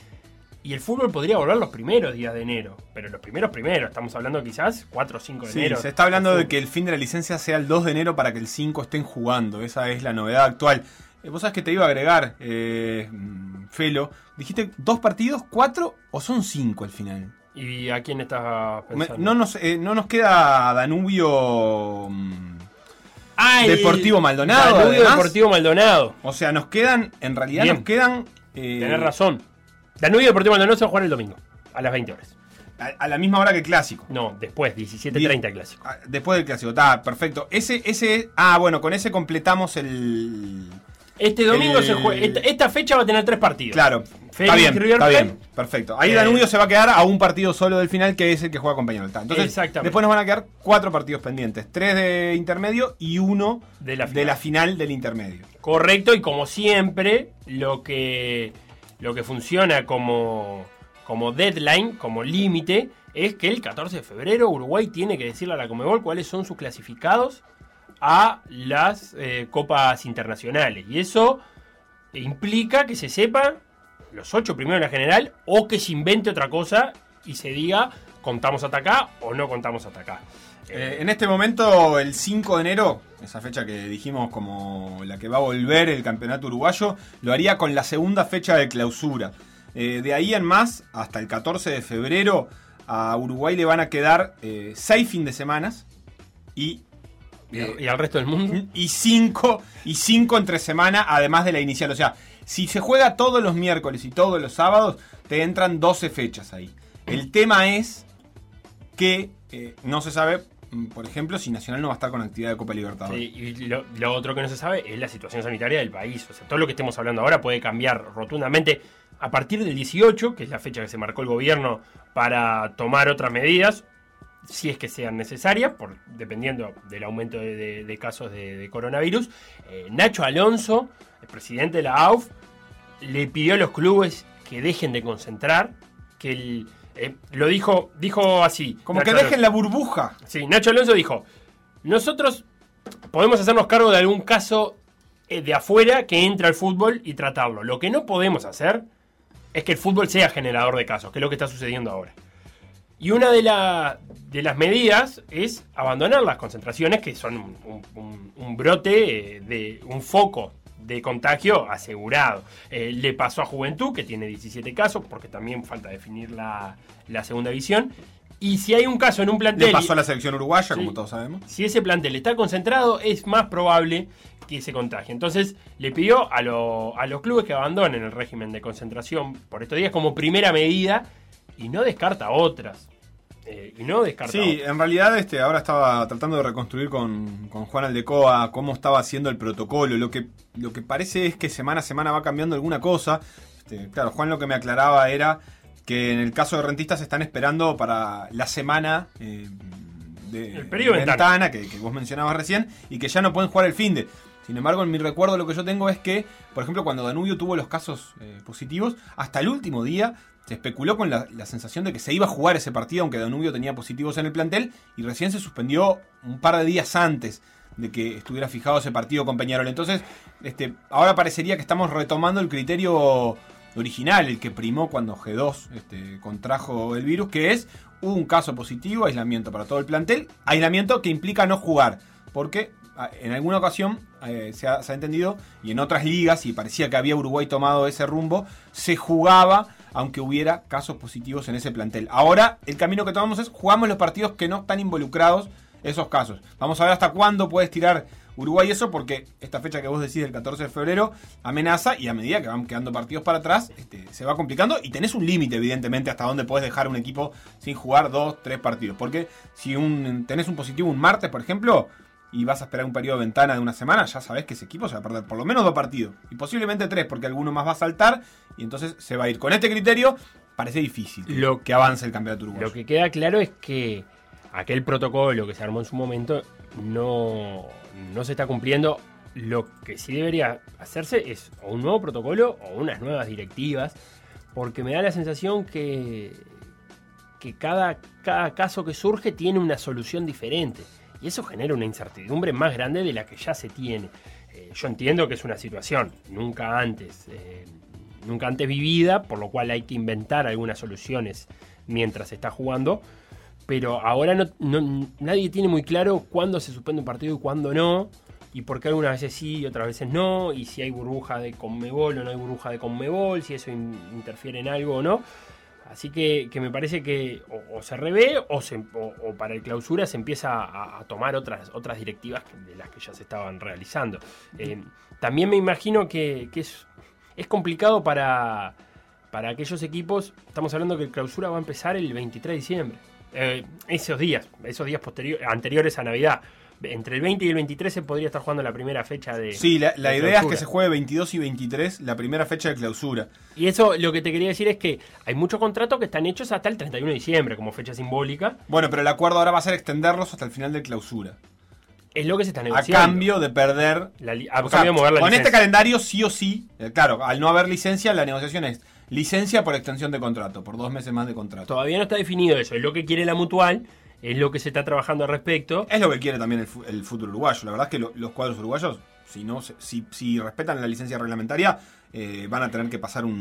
Y el fútbol podría volver los primeros días de enero, pero los primeros primeros, estamos hablando quizás 4 o 5 de Sí, enero. se está hablando de que el fin de la licencia sea el 2 de enero para que el 5 estén jugando. Esa es la novedad actual. Eh, Vos sabés que te iba a agregar, eh, mm, Felo. Dijiste dos partidos, cuatro o son cinco al final. ¿Y a quién estás Me- pensando? no, nos, eh, no nos queda Danubio mm, Ah, Deportivo Maldonado. Danubio además. Deportivo Maldonado. O sea, nos quedan, en realidad Bien. nos quedan... eh, Tenés razón. Danubio Deportivo Maldonado se va a jugar el domingo, a las 20 horas. A, a la misma hora que el clásico. No, después, 17.30 el clásico. Ah, Después del clásico, está perfecto. Ese, ese, ah, bueno, con ese completamos el. Este domingo se juega. Esta, esta fecha va a tener tres partidos. Claro, está bien, River está bien, perfecto. Ahí Eh, Danubio se va a quedar a un partido solo del final, que es el que juega con Peñarol. Está. Entonces, Exactamente. después nos van a quedar cuatro partidos pendientes: tres de intermedio y uno De la de la final del intermedio. Correcto, y como siempre, lo que, lo que funciona como, como deadline, como límite, es que el 14 de febrero Uruguay tiene que decirle a la Comebol cuáles son sus clasificados a las eh, copas internacionales. Y eso implica que se sepa los ocho primeros en la general o que se invente otra cosa y se diga contamos hasta acá o no contamos hasta acá. Eh, en este momento, el 5 de enero, esa fecha que dijimos como la que va a volver el campeonato uruguayo, lo haría con la segunda fecha de clausura. Eh, de ahí en más, hasta el 14 de febrero, a Uruguay le van a quedar 6 fin de semanas y Y, al- y al resto del mundo. y cinco, y cinco entre semana, además de la inicial. O sea, si se juega todos los miércoles y todos los sábados, te entran 12 fechas ahí. El tema es que eh, no se sabe, mm, por ejemplo, si Nacional no va a estar con actividad de Copa Libertadores. Sí, y lo, lo otro que no se sabe es la situación sanitaria del país. O sea, todo lo que estemos hablando ahora puede cambiar rotundamente a partir del 18, que es la fecha que se marcó el gobierno para tomar otras medidas, si es que sean necesarias, por, dependiendo del aumento de, de- de casos de, de coronavirus. Eh, Nacho Alonso, el presidente de la AUF, le pidió a los clubes que dejen de concentrar, que el- eh, lo dijo, dijo así. Como Nacho que Alonso. dejen la burbuja. Sí, Nacho Alonso dijo, nosotros podemos hacernos cargo de algún caso eh, de afuera que entra al fútbol y tratarlo. Lo que no podemos hacer es que el fútbol sea generador de casos, que es lo que está sucediendo ahora. Y una de, la- de las medidas es abandonar las concentraciones, que son un, un- un- un brote, eh, de un foco de contagio asegurado. Eh, le pasó a Juventud, que tiene 17 casos, porque también falta definir la, la segunda visión. Y si hay un caso en un plantel. Le pasó a la selección uruguaya, Sí. como todos sabemos. Si ese plantel está concentrado, es más probable que se contagie. Entonces, le pidió a, lo- a los clubes que abandonen el régimen de concentración por estos días como primera medida y no descarta otras. Eh, y no descarta Sí, en realidad este, ahora estaba tratando de reconstruir con, con Juan Aldecoa cómo estaba haciendo el protocolo. Lo que, lo que parece es que semana a semana va cambiando alguna cosa. Este, claro, Juan lo que me aclaraba era que en el caso de rentistas están esperando para la semana eh, de El periodo de ventana. ventana que, que vos mencionabas recién y que ya no pueden jugar el fin de. Sin embargo, en mi recuerdo lo que yo tengo es que, por ejemplo, cuando Danubio tuvo los casos eh, positivos, hasta el último día se especuló con la, sensación de que se iba a jugar ese partido, aunque Danubio tenía positivos en el plantel, y recién se suspendió un par de días antes de que estuviera fijado ese partido con Peñarol. Entonces, este, ahora parecería que estamos retomando el criterio original, el que primó cuando G2 este, contrajo el virus, que es un caso positivo, aislamiento para todo el plantel, aislamiento que implica no jugar, porque ah, en alguna ocasión eh, se, ha, se ha entendido, y en otras ligas, y parecía que había Uruguay tomado ese rumbo, se jugaba aunque hubiera casos positivos en ese plantel. Ahora el camino que tomamos es jugamos los partidos que no están involucrados esos casos. Vamos a ver hasta cuándo puede estirar Uruguay eso, porque esta fecha que vos decís del 14 de febrero amenaza y a medida que van quedando partidos para atrás, este, se va complicando y tenés un límite, evidentemente, hasta dónde podés dejar un equipo sin jugar dos, tres partidos. Porque si tenés un positivo un martes, por ejemplo, y vas a esperar un periodo de ventana de una semana, ya sabés que ese equipo se va a perder por lo menos dos partidos. Y posiblemente tres, porque alguno más va a saltar y entonces se va a ir. Con este criterio, parece difícil Lo- que avance el campeonato uruguayo. Lo que queda claro es que aquel protocolo que se armó en su momento no, no se está cumpliendo. Lo que sí debería hacerse es o un nuevo protocolo o unas nuevas directivas, porque me da la sensación que, que cada, cada caso que surge tiene una solución diferente. Y eso genera una incertidumbre más grande de la que ya se tiene. Eh, yo entiendo que es una situación nunca antes, eh, nunca antes vivida, por lo cual hay que inventar algunas soluciones mientras se está jugando. Pero ahora no, nadie tiene muy claro cuándo se suspende un partido y cuándo no. Y por qué algunas veces sí y otras veces no. Y si hay burbuja de Conmebol o no hay burbuja de Conmebol. Si eso in- interfiere en algo o no. Así que, que me parece que o, se revé o, para el clausura se empieza a, tomar otras, otras directivas de las que ya se estaban realizando. Eh, también me imagino que, es, es complicado para, para aquellos equipos. Estamos hablando que el clausura va a empezar el 23 de diciembre. Eh, esos días, esos días anteriores a Navidad. Entre el 20 y el 23 se podría estar jugando la primera fecha de. Sí, la, la de idea es que se juegue 22 y 23, la primera fecha de clausura. Y eso lo que te quería decir es que hay muchos contratos que están hechos hasta el 31 de diciembre como fecha simbólica. Bueno, pero el acuerdo ahora va a ser extenderlos hasta el final de clausura. Es lo que se está A negociando. cambio de perder. La a o sea, de mover la con este calendario, sí o sí, eh, claro, al no haber licencia, la negociación es licencia por extensión de contrato, por dos meses más de contrato. Todavía no está definido eso. Es lo que quiere la mutual, es lo que se está trabajando al respecto. Es lo que quiere también el, el fútbol uruguayo. La verdad es que lo- los cuadros uruguayos, si no se- si, si respetan la licencia reglamentaria, eh, van a tener que pasar un,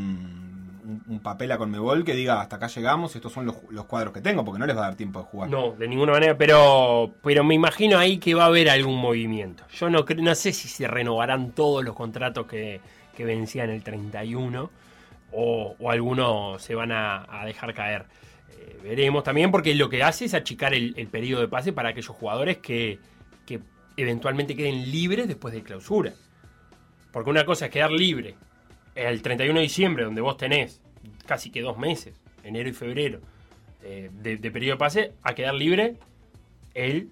un- un papel a Conmebol que diga hasta acá llegamos, estos son los, los cuadros que tengo, porque no les va a dar tiempo de jugar. No, de ninguna manera, pero, pero me imagino ahí que va a haber algún movimiento. Yo no, no sé si se renovarán todos los contratos que, que vencían el 31 o, o algunos se van a, a dejar caer. Veremos también porque lo que hace es achicar el, periodo de pase para aquellos jugadores que, que eventualmente queden libres después de clausura. Porque una cosa es quedar libre el 31 de diciembre, donde vos tenés casi que dos meses, enero y febrero, eh, de, periodo de pase, a quedar libre el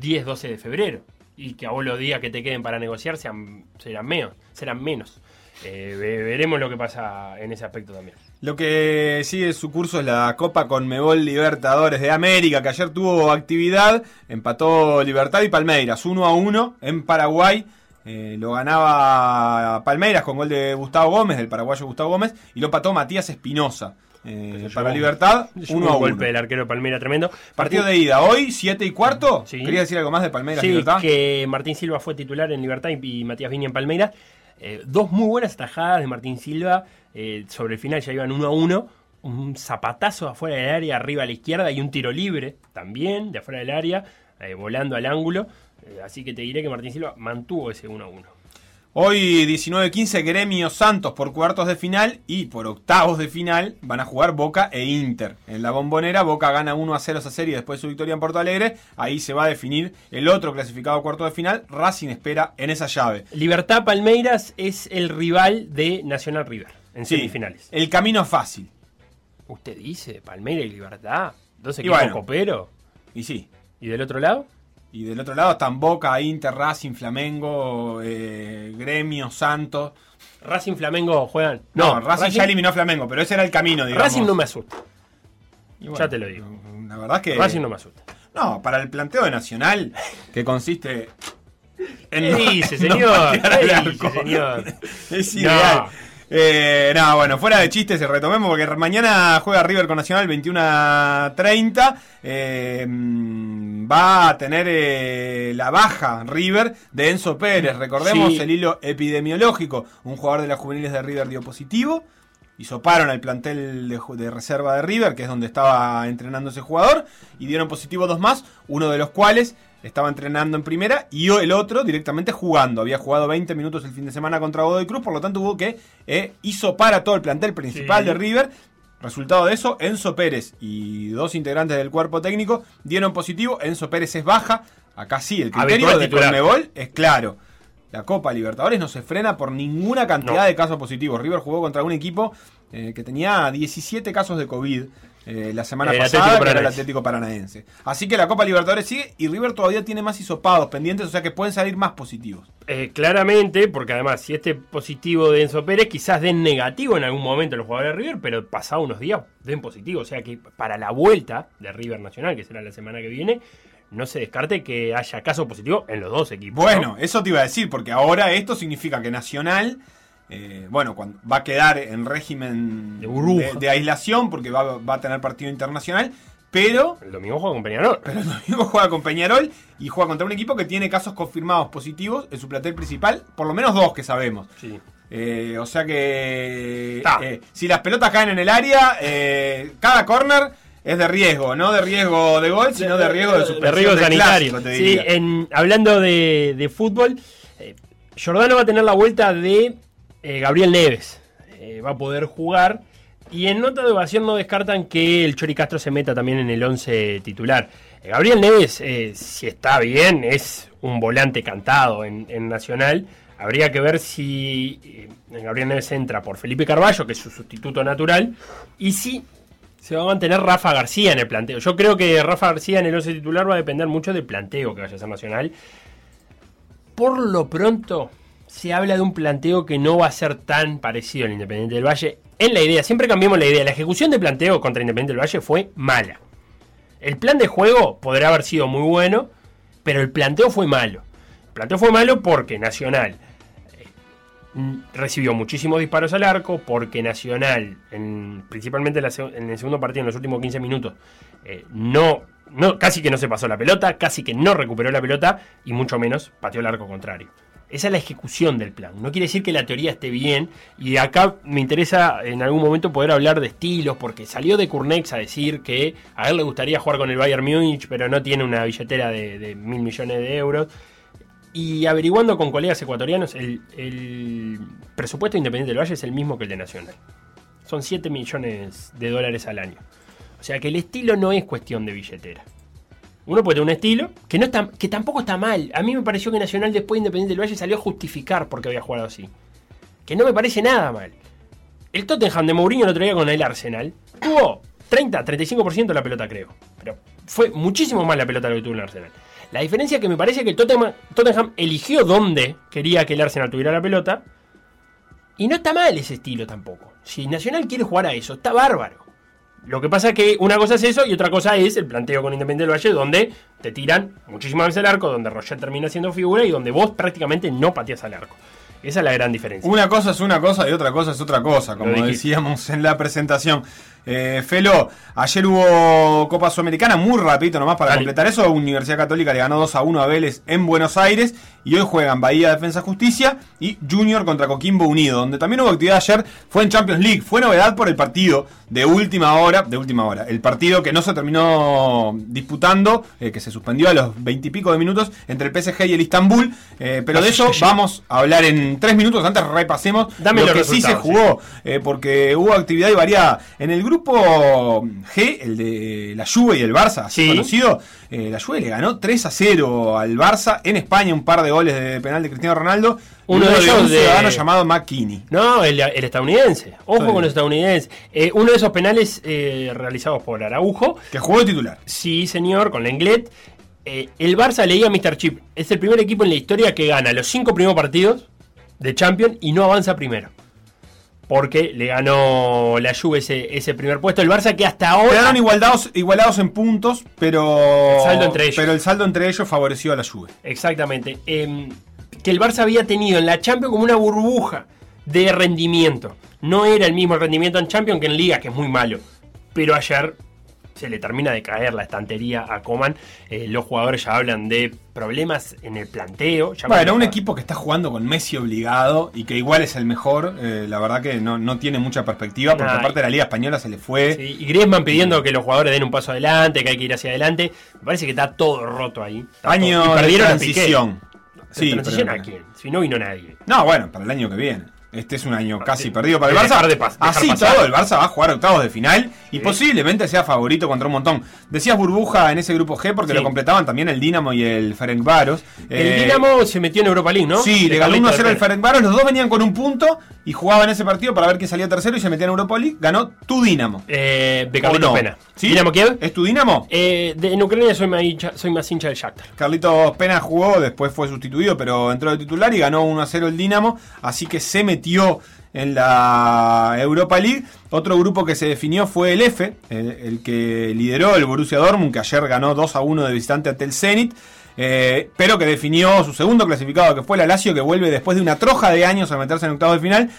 10-12 de febrero. Y que a vos los días que te queden para negociar sean, serán menos. Serán menos. Eh, ve- veremos lo que pasa en ese aspecto también. Lo que sigue su curso es la Copa Conmebol Libertadores de América, que ayer tuvo actividad, empató Libertad y Palmeiras, 1 a 1 en Paraguay. Eh, lo ganaba Palmeiras con gol de Gustavo Gómez, del paraguayo Gustavo Gómez, y lo empató Matías Espinosa. Eh, para llevó- Libertad, Llevó 1 a un 1. golpe del arquero Palmeira tremendo. Partido de ida, hoy 7 y cuarto. Sí. ¿Quería decir algo más de Palmeiras Sí, Libertad? que Martín Silva fue titular en Libertad y y Matías Viña en Palmeiras. Eh, dos muy buenas tajadas de Martín Silva. Eh, sobre el final ya iban uno a uno. Un zapatazo de afuera del área, arriba a la izquierda y un tiro libre también de afuera del área, eh, volando al ángulo. Eh, así que te diré que Martín Silva mantuvo ese 1 a 1. Hoy 19-15 Gremio Santos por cuartos de final y por octavos de final van a jugar Boca e Inter. En la bombonera Boca gana 1 a 0 esa serie después de su victoria en Porto Alegre. Ahí se va a definir el otro clasificado a cuartos de final. Racing espera en esa llave. Libertad Palmeiras es el rival de Nacional River en Sí, semifinales. el camino fácil. Usted dice Palmeiras y Libertad, dos equipos bueno. coperos. Y sí. ¿Y del otro lado? Y del otro lado están Boca, Inter, Racing, Flamengo, eh, Gremio, Santos. Racing Flamengo juegan. No, Racing, ya eliminó a Flamengo, pero ese era el camino, digamos. Racing no me asusta. Bueno, ya te lo digo. La verdad es que. Racing no me asusta. No, para el planteo de Nacional, que consiste en. ¿Qué dice, no señor? patear ¿Qué al dice, señor? <laughs> Es No. Eh, no, bueno, fuera de chistes, retomemos porque mañana juega River con Nacional 21 a 30. Eh, mm, va a tener eh, la baja River de Enzo Pérez. Recordemos Sí. el hilo epidemiológico. Un jugador de las juveniles de River dio positivo. Hisoparon al plantel de, de reserva de River, que es donde estaba entrenando ese jugador, y dieron positivo dos más, uno de los cuales estaba entrenando en primera y el otro directamente jugando. Había jugado 20 minutos el fin de semana contra Godoy Cruz, por lo tanto hubo que eh, hisopar a todo el plantel principal Sí. de River. Resultado de eso, Enzo Pérez y dos integrantes del cuerpo técnico dieron positivo. Enzo Pérez es baja. Acá sí, el criterio Habitual de. Conmebol es claro. La Copa Libertadores no se frena por ninguna cantidad No. de casos positivos. River jugó contra un equipo eh, que tenía 17 casos de COVID eh, la semana El pasada, Atlético el. Atlético Paranaense. Así que la Copa Libertadores sigue y River todavía tiene más hisopados pendientes, o sea que pueden salir más positivos. Eh, claramente, porque además, si este positivo de Enzo Pérez, quizás den negativo en algún momento los jugadores de River, pero pasado unos días den positivo. O sea que para la vuelta de River Nacional, que será la semana que viene, no se descarte que haya caso positivo en los dos equipos. Bueno, ¿no? eso te iba a decir, porque ahora esto significa que Nacional, eh, bueno, cuando, va a quedar en régimen De de, de aislación, porque va, va a tener partido internacional, pero El domingo juega con Peñarol. Pero el domingo juega con Peñarol y juega contra un equipo que tiene casos confirmados positivos en su plantel principal, por lo menos dos que sabemos. Sí. Eh, o sea que eh, si las pelotas caen en el área, cada corner es de riesgo, no de riesgo de gol, sino de riesgo de de suspensión riesgo de sanitario. clásico, te Sí, en, hablando de, de fútbol, eh, Jordano va a tener la vuelta de eh, Gabriel Neves. Eh, va a poder jugar. Y en nota de ovación no descartan que el Chori Castro se meta también en el 11 titular. Eh, Gabriel Neves, si está bien, es un volante cantado en, en Nacional. Habría que ver si Gabriel Neves entra por Felipe Carballo, que es su sustituto natural, y si se va a mantener Rafa García en el planteo. Yo creo que Rafa García en el 11 titular va a depender mucho del planteo que vaya a ser Nacional. Por lo pronto, se habla de un planteo que no va a ser tan parecido al Independiente del Valle. En la idea, siempre cambiamos la idea. La ejecución de planteo contra Independiente del Valle fue mala. El plan de juego podrá haber sido muy bueno, pero el planteo fue malo. El planteo fue malo porque Nacional eh, recibió muchísimos disparos al arco, porque Nacional, en- principalmente en el segundo partido, en los últimos 15 minutos, eh, no, no, casi que no se pasó la pelota, casi que no recuperó la pelota y mucho menos pateó el arco contrario. Esa es la ejecución del plan. No quiere decir que la teoría esté bien. Y acá me interesa en algún momento poder hablar de estilos, porque salió de Curnex a decir que a él le gustaría jugar con el Bayern Múnich, pero no tiene una billetera de, de mil millones de euros. Y averiguando con colegas ecuatorianos, el, el presupuesto independiente del Valle es el mismo que el de Nacional. Son 7 millones de dólares al año. O sea que el estilo no es cuestión de billetera. Uno puede tener un estilo que, no está, que tampoco está mal. A mí me pareció que Nacional después de Independiente del Valle salió a justificar por qué había jugado así. Que no me parece nada mal. El Tottenham de Mourinho el otro día con el Arsenal tuvo 30, 35% de la pelota, creo. Pero fue muchísimo más la pelota que tuvo el Arsenal. La diferencia es que me parece que el Tottenham, Tottenham eligió dónde quería que el Arsenal tuviera la pelota. Y no está mal ese estilo tampoco. Si Nacional quiere jugar a eso, está bárbaro. Lo que pasa es que una cosa es eso y otra cosa es el planteo con Independiente del Valle, donde te tiran muchísimas veces al arco, donde Roger termina siendo figura y donde vos prácticamente no pateas al arco. Esa es la gran diferencia. Una cosa es una cosa y otra cosa es otra cosa, como decíamos en la presentación. Eh, Felo, ayer hubo Copa Sudamericana, muy rapidito nomás para Dale. completar eso. Universidad Católica le ganó 2 a 1 a Vélez en Buenos Aires. Y hoy juegan Bahía Defensa Justicia y Junior contra Coquimbo Unido. Donde también hubo actividad ayer, fue en Champions League. Fue novedad por el partido de última hora. De última hora. El partido que no se terminó disputando, eh, que se suspendió a los 20 y pico de minutos entre el PSG y el Istanbul. Eh, pero de eso vamos a hablar en tres minutos. Antes repasemos Dame lo que sí se jugó. eh, porque hubo actividad y variada. En el grupo G, el de la Juve y el Barça, así Sí. conocido, eh, la Juve le ganó 3 a 0 al Barça en España, un par de goles de penal de Cristiano Ronaldo. Uno de ellos un de- ciudadano llamado McKinney. No, el, el estadounidense. Ojo Sí. con los estadounidenses. Eh, uno de esos penales eh, realizados por Araujo. Que jugó de titular. Sí, señor, con Lenglet. Eh, el Barça leía a Mr. Chip. Es el primer equipo en la historia que gana los cinco primeros partidos de Champions y no avanza primero. Porque le ganó la Juve ese, ese primer puesto. El Barça que hasta ahora... Quedaron igualados, igualados en puntos, pero. El saldo entre ellos. Pero el saldo entre ellos favoreció a la Juve. Exactamente. Em, que el Barça había tenido en la Champions como una burbuja de rendimiento. No era el mismo rendimiento en Champions que en Liga, que es muy malo. Pero ayer se le termina de caer la estantería a Coman. Eh, los jugadores ya hablan de problemas en el planteo. Ya Bueno, un equipo que está jugando con Messi obligado y que igual es el mejor, eh, la verdad que no, no tiene mucha perspectiva, porque Nah, aparte de la Liga Española se le fue. Sí, y Griezmann pidiendo que los jugadores den un paso adelante, que hay que ir hacia adelante. Me parece que está todo roto ahí. Está Año todo- y de perdieron transición. ¿De ¿Transición a quién? Si no vino nadie. No, bueno, para el año que viene. Este es un año casi Sí. perdido para el Barça. de Así pasar. todo, el Barça va a jugar octavos de final y Sí. posiblemente sea favorito contra un montón. Decías burbuja en ese grupo G porque Sí. lo completaban también el Dinamo y el Ferencváros. El Eh, Dinamo se metió en Europa League, ¿no? Sí, le ganó Carlito 1 a 0 al Herrera. Ferencváros. Los dos venían con un punto y jugaban ese partido para ver quién salía tercero y se metían en Europa League. Ganó tu Dinamo. Eh, de ¿O Carlitos no? Pena. ¿Sí? ¿Dinamo Kiev? ¿Es tu Dinamo? Eh, de- en Ucrania soy más, hincha, soy más hincha del Shakhtar. Carlitos Pena jugó, después fue sustituido, pero entró de titular y ganó 1 a 0 el Dinamo, así que se metió en la Europa League. Otro grupo que se definió fue el F, el, el que lideró el Borussia Dortmund, que ayer ganó 2 a 1 de visitante ante el Zenit. Eh, pero que definió su segundo clasificado, que fue la Lazio, que vuelve después de una troja de años a meterse en octavos de final.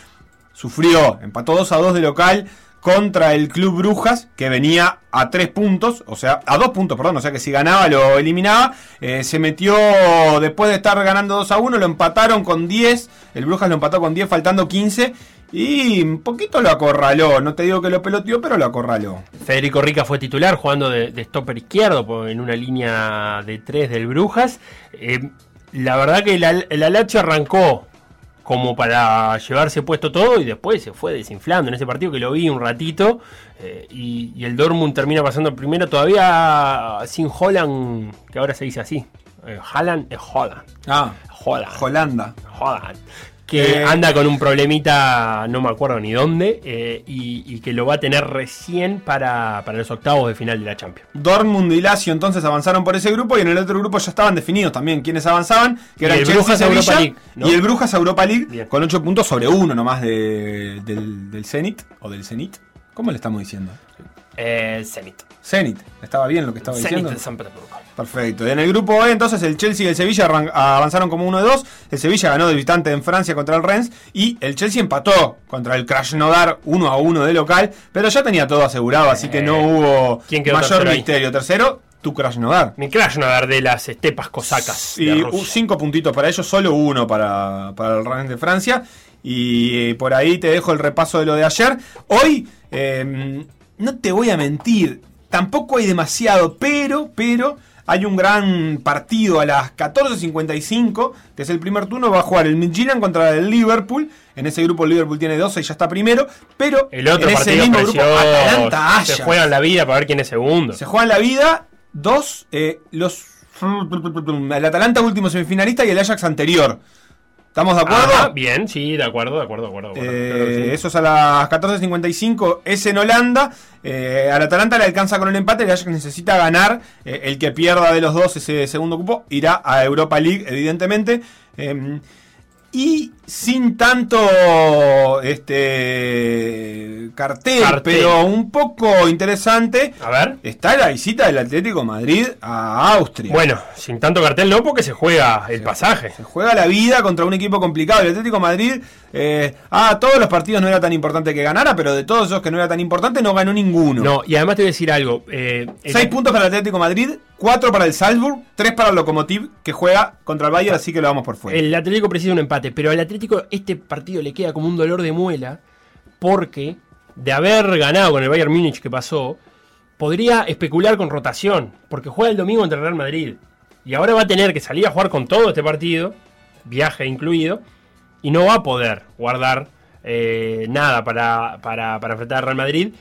Sufrió, empató 2 a 2 de local contra el Club Brujas, que venía a 3 puntos, o sea, a 2 puntos, perdón, o sea que si ganaba lo eliminaba. Eh, se metió, después de estar ganando 2 a 1, lo empataron con 10, el Brujas lo empató con 10, faltando 15, y un poquito lo acorraló, no te digo que lo peloteó, pero lo acorraló. Federico Rica fue titular jugando de, de stopper izquierdo en una línea de tres del Brujas. Eh, la verdad que la, la Lazio arrancó como para llevarse puesto todo y después se fue desinflando en ese partido que lo vi un ratito eh, y, y el Dortmund termina pasando primero todavía sin Holland, que ahora se dice así. Eh, Haaland es Holland. Ah, Holland. Holanda. Holland. Que Eh, anda con un problemita, no me acuerdo ni dónde, eh, y, y que lo va a tener recién para, para los octavos de final de la Champions. Dortmund y Lazio entonces avanzaron por ese grupo y en el otro grupo ya estaban definidos también quienes avanzaban, que eran el Chelsea Brujas Sevilla, Europa League, ¿no? y el Brujas Europa League Bien. con 8 puntos sobre uno nomás de- del, del Zenit o del Zenit. ¿Cómo le estamos diciendo? Eh, Zenit. Zenit, ¿estaba bien lo que estaba Zenit diciendo? de San Petersburgo. Perfecto. En el grupo E, entonces, el Chelsea y el Sevilla avanzaron como uno de dos. El Sevilla ganó de visitante en Francia contra el Rennes. Y el Chelsea empató contra el Krasnodar 1 a 1 de local. Pero ya tenía todo asegurado, así que no hubo Eh, ¿Quién quedó mayor tercero ahí? misterio. Tercero, tu Krasnodar. Mi Krasnodar de las estepas cosacas. Y de cinco puntitos para ellos, solo uno para, para el Rennes de Francia. Y eh, por ahí te dejo el repaso de lo de ayer. Hoy, eh, no te voy a mentir, tampoco hay demasiado, pero, pero hay un gran partido a las 14.55, que es el primer turno, va a jugar el Midtjylland contra el Liverpool. En ese grupo el Liverpool tiene 12 y ya está primero, pero El otro en ese partido mismo grupo. Atalanta Se Ajax. juegan la vida para ver quién es segundo. Se juegan la vida dos, eh, los el Atalanta último semifinalista y el Ajax anterior. ¿Estamos de acuerdo? Ajá, bien, sí, de acuerdo, de acuerdo, de acuerdo. de acuerdo. Eh, Claro sí. Eso es a las 14.55, es en Holanda. Eh, al Atalanta le alcanza con el empate, el Ajax necesita ganar. Eh, el que pierda de los dos ese segundo cupo irá a Europa League, evidentemente. Y sin tanto este cartel, Cartel. pero un poco interesante. A ver. Está la visita del Atlético Madrid a Austria. Bueno, sin tanto cartel no, porque se juega el pasaje. Se juega la vida contra un equipo complicado. El Atlético Madrid, eh, ah, todos los partidos no era tan importante que ganara, pero de todos esos que no era tan importante, no ganó ninguno. No, y además te voy a decir algo. eh, el- Seis puntos para el Atlético Madrid, cuatro para el Salzburg, tres para el Lokomotiv, que juega contra el Bayern, así que lo vamos por fuera. El Atlético precisa un empate, pero al Atlético este partido le queda como un dolor de muela porque de haber ganado con el Bayern Múnich que pasó, podría especular con rotación, porque juega el domingo contra el Real Madrid. Y ahora va a tener que salir a jugar con todo este partido, viaje incluido, y no va a poder guardar eh, nada para, para, para enfrentar al Real Madrid.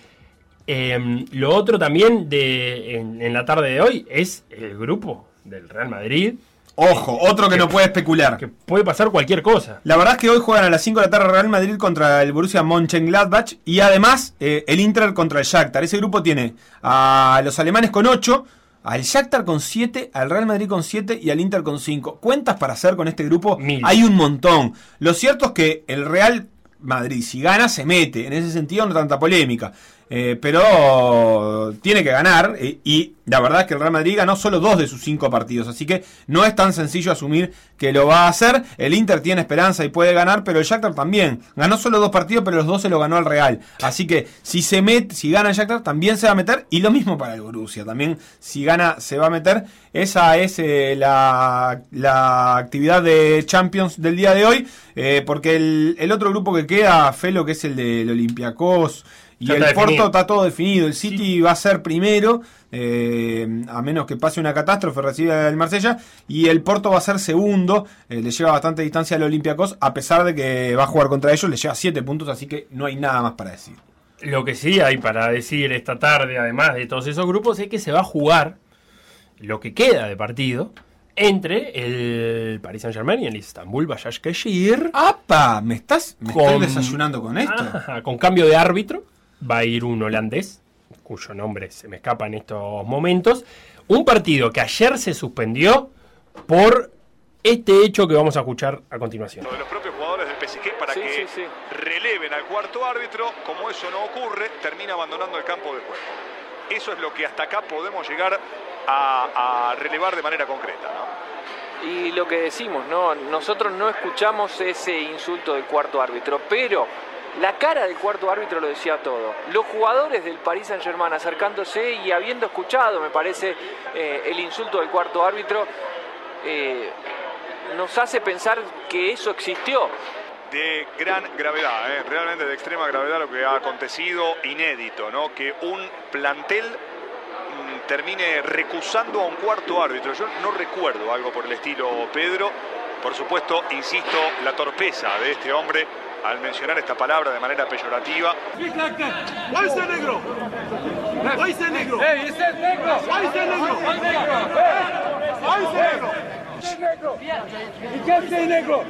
Eh, lo otro también de, en, en la tarde de hoy es el grupo del Real Madrid, Ojo, otro que no puede especular. que puede pasar cualquier cosa. La verdad es que hoy juegan a las 5 de la tarde Real Madrid contra el Borussia Mönchengladbach y además eh, el Inter contra el Shakhtar. Ese grupo tiene a los alemanes con 8, al Shakhtar con 7, al Real Madrid con 7 y al Inter con 5. Cuentas para hacer con este grupo Mil. hay un montón. Lo cierto es que el Real Madrid, si gana, se mete. En ese sentido, no tanta polémica. Eh, pero tiene que ganar. eh, y la verdad es que el Real Madrid ganó solo dos de sus cinco partidos. Así que no es tan sencillo asumir que lo va a hacer. El Inter tiene esperanza y puede ganar, pero el Shakhtar también. Ganó solo dos partidos, pero los dos se lo ganó al Real. Así que si se mete, si gana el Shakhtar, también se va a meter. Y lo mismo para el Borussia. También si gana, se va a meter. Esa es eh, la, la actividad de Champions del día de hoy. porque el, el otro grupo que queda, Felo, que es el del Olympiacos. Y Ya el Porto definido. está todo definido. El City va a ser primero, eh, a menos que pase una catástrofe, recibe el Marsella. Y el Porto va a ser segundo. eh, le lleva bastante distancia al Olympiacos, a pesar de que va a jugar contra ellos. Le lleva 7 puntos, así que no hay nada más para decir. Lo que sí hay para decir esta tarde, además de todos esos grupos, es que se va a jugar lo que queda de partido entre el Paris Saint Germain y el Istanbul Başakşehir. ¡Apa! ¿Me estás me Con- desayunando con esto? Ajá, con cambio de árbitro, va a ir un holandés, cuyo nombre se me escapa en estos momentos. Un partido que ayer se suspendió por este hecho que vamos a escuchar a continuación. de los propios jugadores del PSG para que releven al cuarto árbitro. Como eso no ocurre, termina abandonando el campo de juego. Eso es lo que hasta acá podemos llegar a, a relevar de manera concreta. ¿no? Y lo que decimos, ¿no? Nosotros no escuchamos ese insulto del cuarto árbitro, pero la cara del cuarto árbitro lo decía todo. Los jugadores del Paris Saint Germain acercándose y habiendo escuchado, me parece, eh, el insulto del cuarto árbitro, eh, nos hace pensar que eso existió. de gran gravedad, ¿eh? realmente de extrema gravedad lo que ha acontecido, inédito, ¿no? Que un plantel mm, termine recusando a un cuarto árbitro. Yo no recuerdo algo por el estilo Pedro. Por supuesto, insisto, la torpeza de este hombre al mencionar esta palabra de manera peyorativa. That negro? Why is that negro? That negro? Why is that negro? That negro? You can't say negro.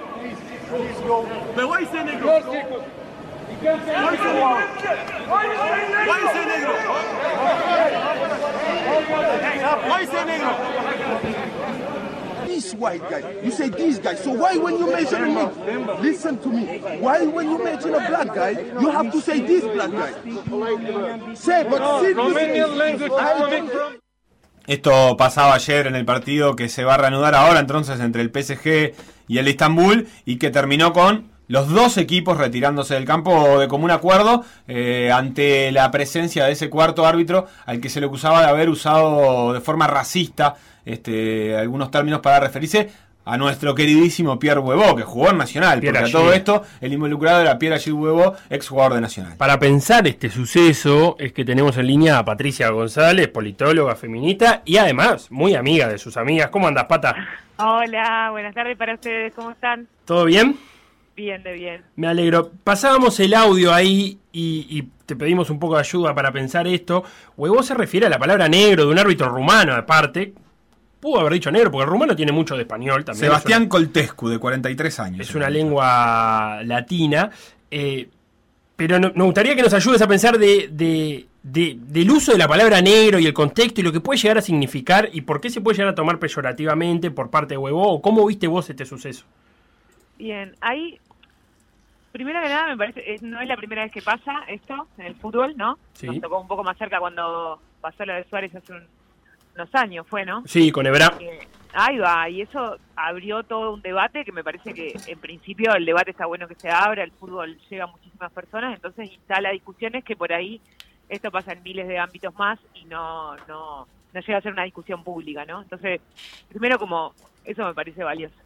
But why that negro? Negro? Why is that negro? Why is that negro? This white guy, you say these guys. So why when you mention a nigga, listen to me. Why when you mention a black guy, you have to say this black guy? Say, but see, Romanian language I is coming don't- from Esto pasaba ayer en el partido que se va a reanudar ahora entonces entre el PSG y el Istanbul y que terminó con los dos equipos retirándose del campo de común acuerdo eh, ante la presencia de ese cuarto árbitro al que se le acusaba de haber usado de forma racista este, algunos términos para referirse a nuestro queridísimo Pierre Huevo, que jugó en Nacional. Pierre porque a todo esto, el involucrado era Pierre Agüero Huevo, ex jugador de Nacional. Para pensar este suceso es que tenemos en línea a Patricia González, politóloga feminista y además muy amiga de sus amigas. ¿Cómo andas, Pata? Hola, buenas tardes para ustedes, ¿cómo están? ¿Todo bien? Bien, de bien. Me alegro. Pasábamos el audio ahí y, y te pedimos un poco de ayuda para pensar esto. Huevo se refiere a la palabra negro de un árbitro rumano, aparte. Pudo haber dicho negro, porque el rumano tiene mucho de español también. Sebastián Coltescu, de 43 años. Es una lengua latina. eh, pero no- nos gustaría que nos ayudes a pensar de, de- de- del uso de la palabra negro y el contexto y lo que puede llegar a significar y por qué se puede llegar a tomar peyorativamente por parte de Huevo o cómo viste vos este suceso. Bien, ahí Primero que nada, me parece, es- no es la primera vez que pasa esto en el fútbol, ¿no? Sí. Nos tocó un poco más cerca cuando pasó lo de Suárez hace un- unos años, fue, ¿no? Sí, con Ebra. Eh, ahí va, y eso abrió todo un debate que me parece que en principio el debate está bueno que se abra, el fútbol llega a muchísimas personas, entonces instala discusiones que por ahí esto pasa en miles de ámbitos más y no, no, no llega a ser una discusión pública, ¿no? Entonces, primero como eso me parece valioso.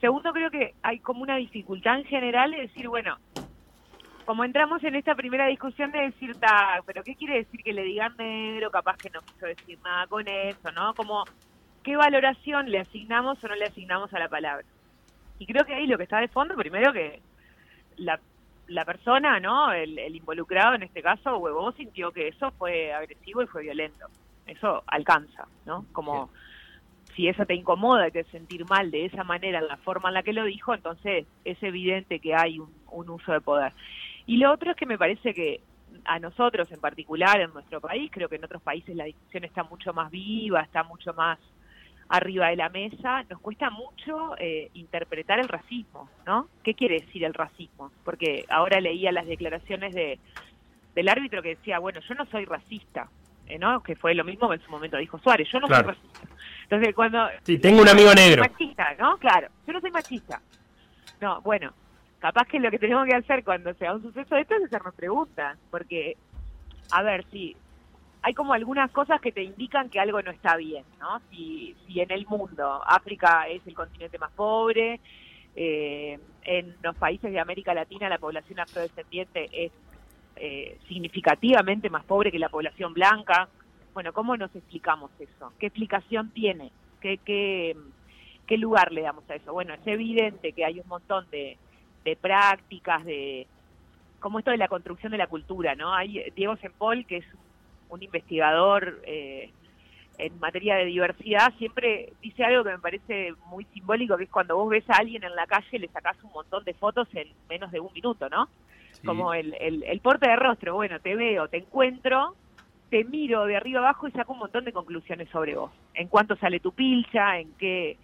Segundo, creo que hay como una dificultad en general de decir, bueno, como entramos en esta primera discusión de decir, ta, pero ¿qué quiere decir que le digan negro? Capaz que no quiso decir nada con eso, ¿no? Como, ¿qué valoración le asignamos o no le asignamos a la palabra? Y creo que ahí lo que está de fondo, primero que la, la persona, ¿no? El, el involucrado en este caso, Huevo, sintió que eso fue agresivo y fue violento. Eso alcanza, ¿no? Como si eso te incomoda y te sentir mal de esa manera, en la forma en la que lo dijo, entonces es evidente que hay un, un uso de poder. Y lo otro es que me parece que a nosotros en particular, en nuestro país, creo que en otros países la discusión está mucho más viva, está mucho más arriba de la mesa, nos cuesta mucho eh, interpretar el racismo, ¿no? ¿Qué quiere decir el racismo? Porque ahora leía las declaraciones de, del árbitro que decía, bueno, yo no soy racista, eh, ¿no? Que fue lo mismo que en su momento dijo Suárez, yo no Claro. soy racista. Entonces, cuando... Sí, tengo un amigo negro. Machista, ¿no? Claro, yo no soy machista. No, bueno, capaz que lo que tenemos que hacer cuando sea un suceso de esto es hacernos preguntas, porque, a ver, si hay como algunas cosas que te indican que algo no está bien, ¿no? Si, si en el mundo África es el continente más pobre, eh, en los países de América Latina la población afrodescendiente es eh, significativamente más pobre que la población blanca. Bueno, ¿cómo nos explicamos eso? ¿Qué explicación tiene? ¿Qué, qué, qué lugar le damos a eso? Bueno, es evidente que hay un montón de, de prácticas, de como esto de la construcción de la cultura, ¿no? Hay Diego Sempol, que es un investigador eh, en materia de diversidad, siempre dice algo que me parece muy simbólico, que es cuando vos ves a alguien en la calle le sacás un montón de fotos en menos de un minuto, ¿no? Como el, el, el porte de rostro, bueno, te veo, te encuentro, te miro de arriba abajo y saco un montón de conclusiones sobre vos. En cuánto sale tu pilcha, en qué,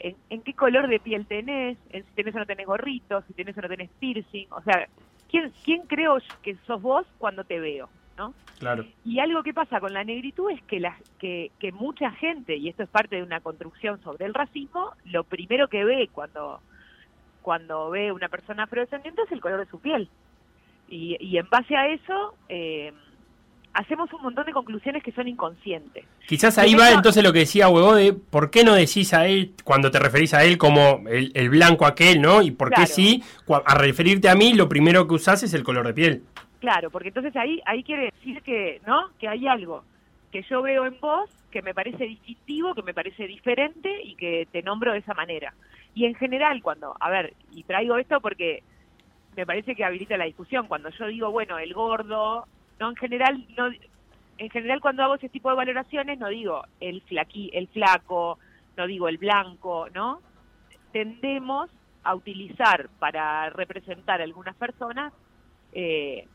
en, en qué color de piel tenés, en si tenés o no tenés gorrito, si tenés o no tenés piercing, o sea, ¿quién, quién creo que sos vos cuando te veo? ¿no? Claro. Y algo que pasa con la negritud es que, la, que, que mucha gente, y esto es parte de una construcción sobre el racismo, lo primero que ve cuando, cuando ve una persona afrodescendiente es el color de su piel. Y, y en base a eso eh, hacemos un montón de conclusiones que son inconscientes. Quizás ahí va entonces lo que decía Huevo de por qué no decís a él, cuando te referís a él como el, el blanco aquel, ¿no? Y por qué Claro. sí, a referirte a mí, lo primero que usás es el color de piel. Claro, porque entonces ahí, ahí quiere decir que, ¿no? Que hay algo que yo veo en vos que me parece distintivo, que me parece diferente y que te nombro de esa manera. Y en general, cuando, a ver, y traigo esto porque me parece que habilita la discusión, cuando yo digo, bueno, el gordo, no, en general, no, en general cuando hago ese tipo de valoraciones no digo el flaqui, el flaco, no digo el blanco, ¿no? Tendemos a utilizar para representar a algunas personas eh,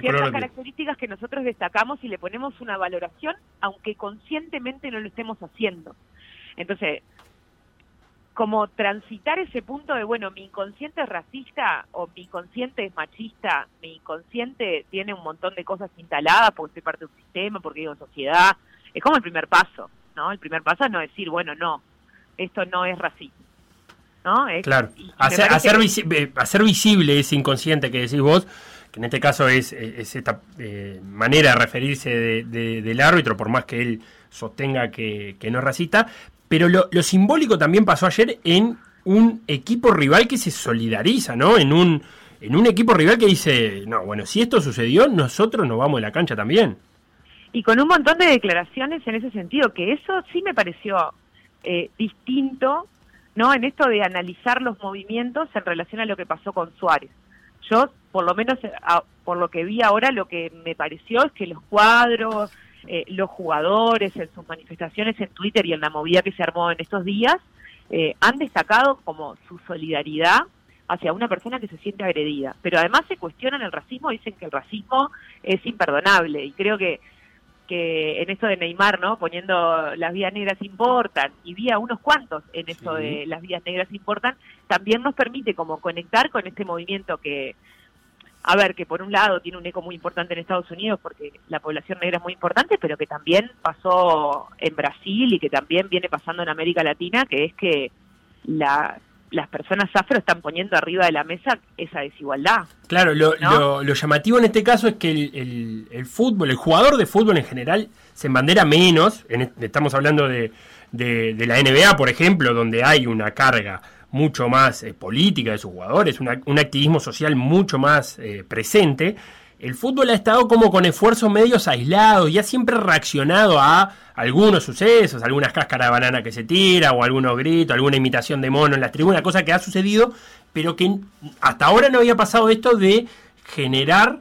ciertas características que nosotros destacamos y le ponemos una valoración, aunque conscientemente no lo estemos haciendo. Entonces, como transitar ese punto de, bueno, mi inconsciente es racista o mi inconsciente es machista, mi inconsciente tiene un montón de cosas instaladas porque soy parte de un sistema, porque en sociedad, es como el primer paso, ¿no? El primer paso es no decir, bueno, no, esto no es racismo, ¿no? Es- Claro. Hacer, hacer, visi- eh, hacer visible ese inconsciente que decís vos, que en este caso es, eh, es esta eh, manera de referirse de- de- del árbitro, por más que él sostenga que, que no es racista. Pero lo, lo simbólico también pasó ayer en un equipo rival que se solidariza, ¿no? En un, en un equipo rival que dice, no, bueno, si esto sucedió, nosotros nos vamos de la cancha también. y con un montón de declaraciones en ese sentido, que eso sí me pareció eh, distinto, ¿no? En esto de analizar los movimientos en relación a lo que pasó con Suárez. Yo, por lo menos, eh, a- por lo que vi ahora, lo que me pareció es que los cuadros, eh, los jugadores en sus manifestaciones en Twitter y en la movida que se armó en estos días, eh, han destacado como su solidaridad hacia una persona que se siente agredida. Pero además se cuestionan el racismo, dicen que el racismo es imperdonable y creo que que en esto de Neymar, ¿no? Poniendo las vías negras importan, y vi a unos cuantos en esto de las vías negras importan, también nos permite como conectar con este movimiento que, a ver, que por un lado tiene un eco muy importante en Estados Unidos porque la población negra es muy importante, pero que también pasó en Brasil y que también viene pasando en América Latina, que es que la, las personas afro están poniendo arriba de la mesa esa desigualdad. Claro, lo, lo, lo llamativo en este caso es que el, el, el, fútbol, el jugador de fútbol en general, se embandera menos. En, estamos hablando de, de, de, la NBA, por ejemplo, donde hay una carga mucho más eh, política de sus jugadores, un activismo social mucho más eh, presente. El fútbol ha estado como con esfuerzos medios aislados y ha siempre reaccionado a algunos sucesos, algunas cáscaras de banana que se tira, o algunos gritos, alguna imitación de mono en la tribuna, cosa que ha sucedido, pero que hasta ahora no había pasado esto de generar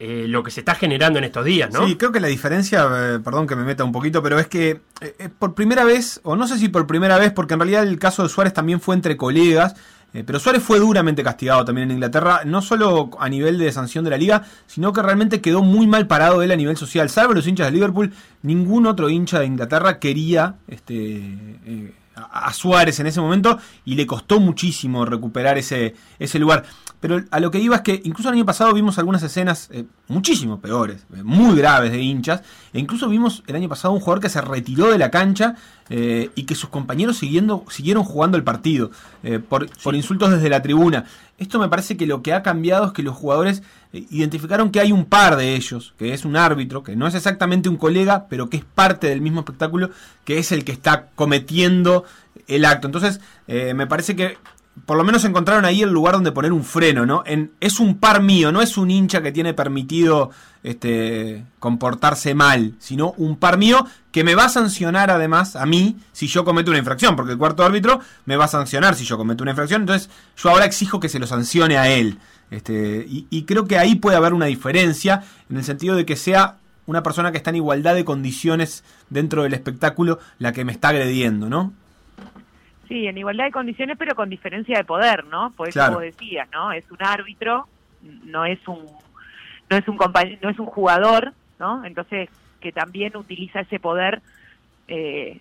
eh, lo que se está generando en estos días, ¿no? Sí, creo que la diferencia, eh, perdón que me meta un poquito, pero es que eh, por primera vez, o no sé si por primera vez, porque en realidad el caso de Suárez también fue entre colegas, eh, pero Suárez fue duramente castigado también en Inglaterra, no solo a nivel de sanción de la liga, sino que realmente quedó muy mal parado él a nivel social. Salvo los hinchas de Liverpool, ningún otro hincha de Inglaterra quería este, eh, a Suárez en ese momento y le costó muchísimo recuperar ese, ese lugar. Pero a lo que iba es que incluso el año pasado vimos algunas escenas eh, muchísimo peores, eh, muy graves de hinchas, e incluso vimos el año pasado un jugador que se retiró de la cancha eh, y que sus compañeros siguiendo, siguieron jugando el partido por, sí. por insultos desde la tribuna. Esto me parece que lo que ha cambiado es que los jugadores identificaron que hay un par de ellos, que es un árbitro, que no es exactamente un colega, pero que es parte del mismo espectáculo, que es el que está cometiendo el acto. Entonces, me parece que por lo menos encontraron ahí el lugar donde poner un freno, ¿no? En, es un par mío, no es un hincha que tiene permitido este, comportarse mal, sino un par mío que me va a sancionar además a mí si yo cometo una infracción, porque el cuarto árbitro me va a sancionar si yo cometo una infracción, entonces yo ahora exijo que se lo sancione a él. Este, y, y creo que ahí puede haber una diferencia en el sentido de que sea una persona que está en igualdad de condiciones dentro del espectáculo la que me está agrediendo, ¿no? Sí, en igualdad de condiciones, pero con diferencia de poder, ¿no? Por eso claro. vos decías, ¿no? Es un árbitro, no es un no es un no es un jugador, ¿no? Entonces que también utiliza ese poder eh,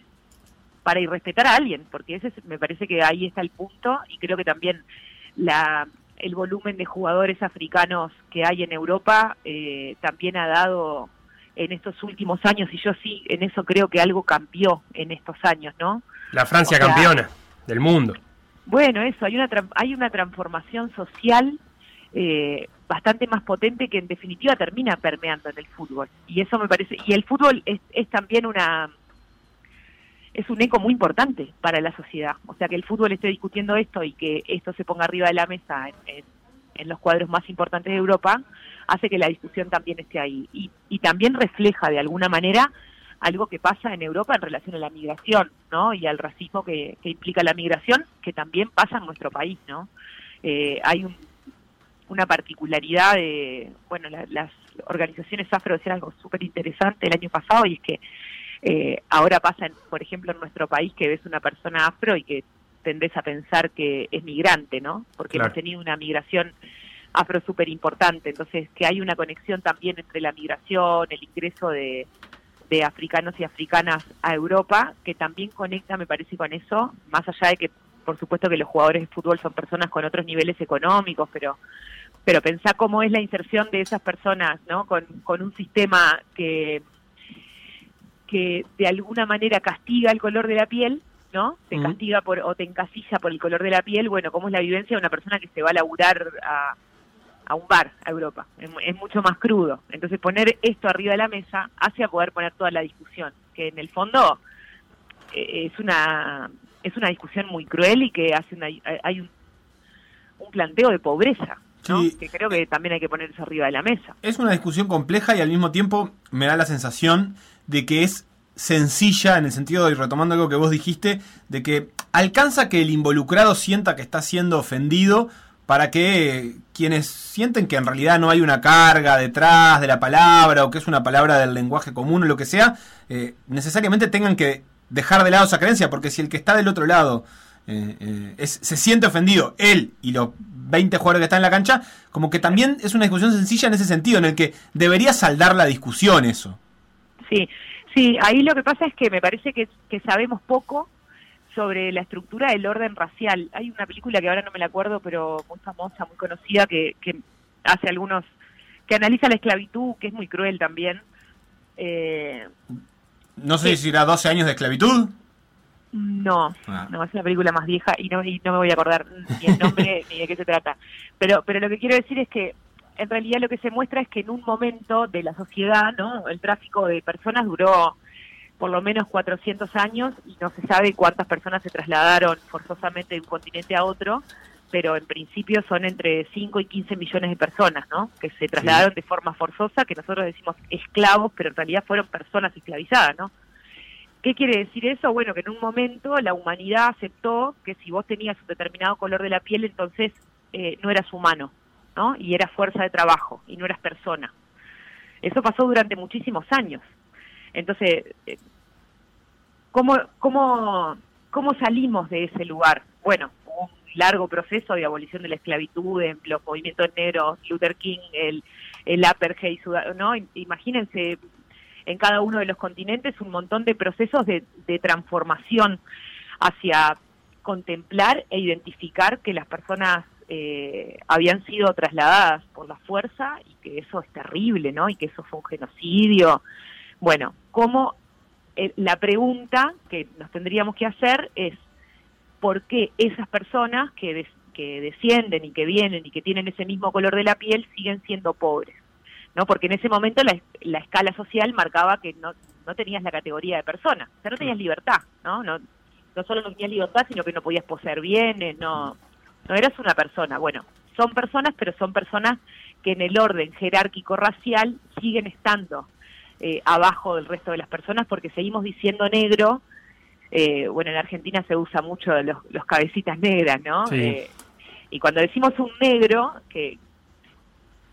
para irrespetar a alguien, porque ese es, me parece que ahí está el punto y creo que también la el volumen de jugadores africanos que hay en Europa eh, también ha dado en estos últimos años y yo sí en eso creo que algo cambió en estos años, ¿no? La Francia o sea, campeona del mundo. Bueno, eso, hay una, hay una transformación social eh, bastante más potente que en definitiva termina permeando en el fútbol. Y eso me parece, y el fútbol es, es también una, es un eco muy importante para la sociedad. O sea, que el fútbol esté discutiendo esto y que esto se ponga arriba de la mesa en, en, en los cuadros más importantes de Europa, hace que la discusión también esté ahí. Y, y también refleja de alguna manera algo que pasa en Europa en relación a la migración, ¿no? Y al racismo que, que implica la migración, que también pasa en nuestro país, ¿no? Eh, hay un, una particularidad de, bueno, la, las organizaciones afro decían algo súper interesante el año pasado y es que eh, ahora pasa, en, por ejemplo, en nuestro país que ves una persona afro y que tendés a pensar que es migrante, ¿no? Porque claro. hemos tenido una migración afro súper importante, entonces que hay una conexión también entre la migración, el ingreso de, de africanos y africanas a Europa, que también conecta, me parece, con eso, más allá de que, por supuesto, que los jugadores de fútbol son personas con otros niveles económicos, pero pero pensá cómo es la inserción de esas personas, ¿no? Con, con un sistema que que de alguna manera castiga el color de la piel, ¿no? Te castiga por o te encasilla por el color de la piel, bueno, cómo es la vivencia de una persona que se va a laburar a a un bar a Europa. Es, es, mucho más crudo. Entonces poner esto arriba de la mesa hace a poder poner toda la discusión, que en el fondo eh, es una es una discusión muy cruel y que hace una, hay un, un planteo de pobreza. ¿no? Sí. que creo que también hay que ponerse arriba de la mesa. Es una discusión compleja y al mismo tiempo me da la sensación de que es sencilla en el sentido, y retomando algo que vos dijiste, de que alcanza que el involucrado sienta que está siendo ofendido, para que quienes sienten que en realidad no hay una carga detrás de la palabra o que es una palabra del lenguaje común o lo que sea, eh, necesariamente tengan que dejar de lado esa creencia, porque si el que está del otro lado eh, eh, se siente ofendido, él y los 20 jugadores que están en la cancha, como que también es una discusión sencilla en ese sentido, en el que debería saldar la discusión eso. Sí, sí, ahí lo que pasa es que me parece que sabemos poco sobre la estructura del orden racial. Hay una película que ahora no me la acuerdo, pero muy famosa, muy conocida, que, que hace algunos, que analiza la esclavitud, que es muy cruel también. Eh, No sé si era 12 años de esclavitud. no, Ah. no, es una película más vieja y no, y no me voy a acordar ni el nombre <laughs> ni de qué se trata. Pero, pero lo que quiero decir es que en realidad lo que se muestra es que en un momento de la sociedad, ¿no? El tráfico de personas duró por lo menos 400 años y no se sabe cuántas personas se trasladaron forzosamente de un continente a otro, pero en principio son entre 5 y 15 millones de personas, ¿no? Que se trasladaron de forma forzosa, que nosotros decimos esclavos, pero en realidad fueron personas esclavizadas, ¿no? ¿Qué quiere decir eso? Bueno, que en un momento la humanidad aceptó que si vos tenías un determinado color de la piel, entonces eh, no eras humano, ¿no? Y eras fuerza de trabajo y no eras persona. Eso pasó durante muchísimos años. Entonces, eh, ¿cómo, cómo, ¿cómo salimos de ese lugar? Bueno, un largo proceso de abolición de la esclavitud los movimientos negros, Luther King, el, el apartheid, ¿no? Imagínense en cada uno de los continentes un montón de procesos de, de transformación hacia contemplar e identificar que las personas eh, habían sido trasladadas por la fuerza y que eso es terrible, ¿no? Y que eso fue un genocidio. Bueno, ¿cómo eh, la pregunta que nos tendríamos que hacer es por qué esas personas que, des- que descienden y que vienen y que tienen ese mismo color de la piel siguen siendo pobres? ¿no? Porque en ese momento la, la escala social marcaba que no, no tenías la categoría de persona, o sea, no tenías libertad, ¿no? No, no solo no tenías libertad, sino que no podías poseer bienes, no, no eras una persona. Bueno, son personas, pero son personas que en el orden jerárquico racial siguen estando eh, abajo del resto de las personas porque seguimos diciendo negro. eh, bueno, en Argentina se usa mucho los, los cabecitas negras, ¿no? Sí. Eh, y cuando decimos un negro, que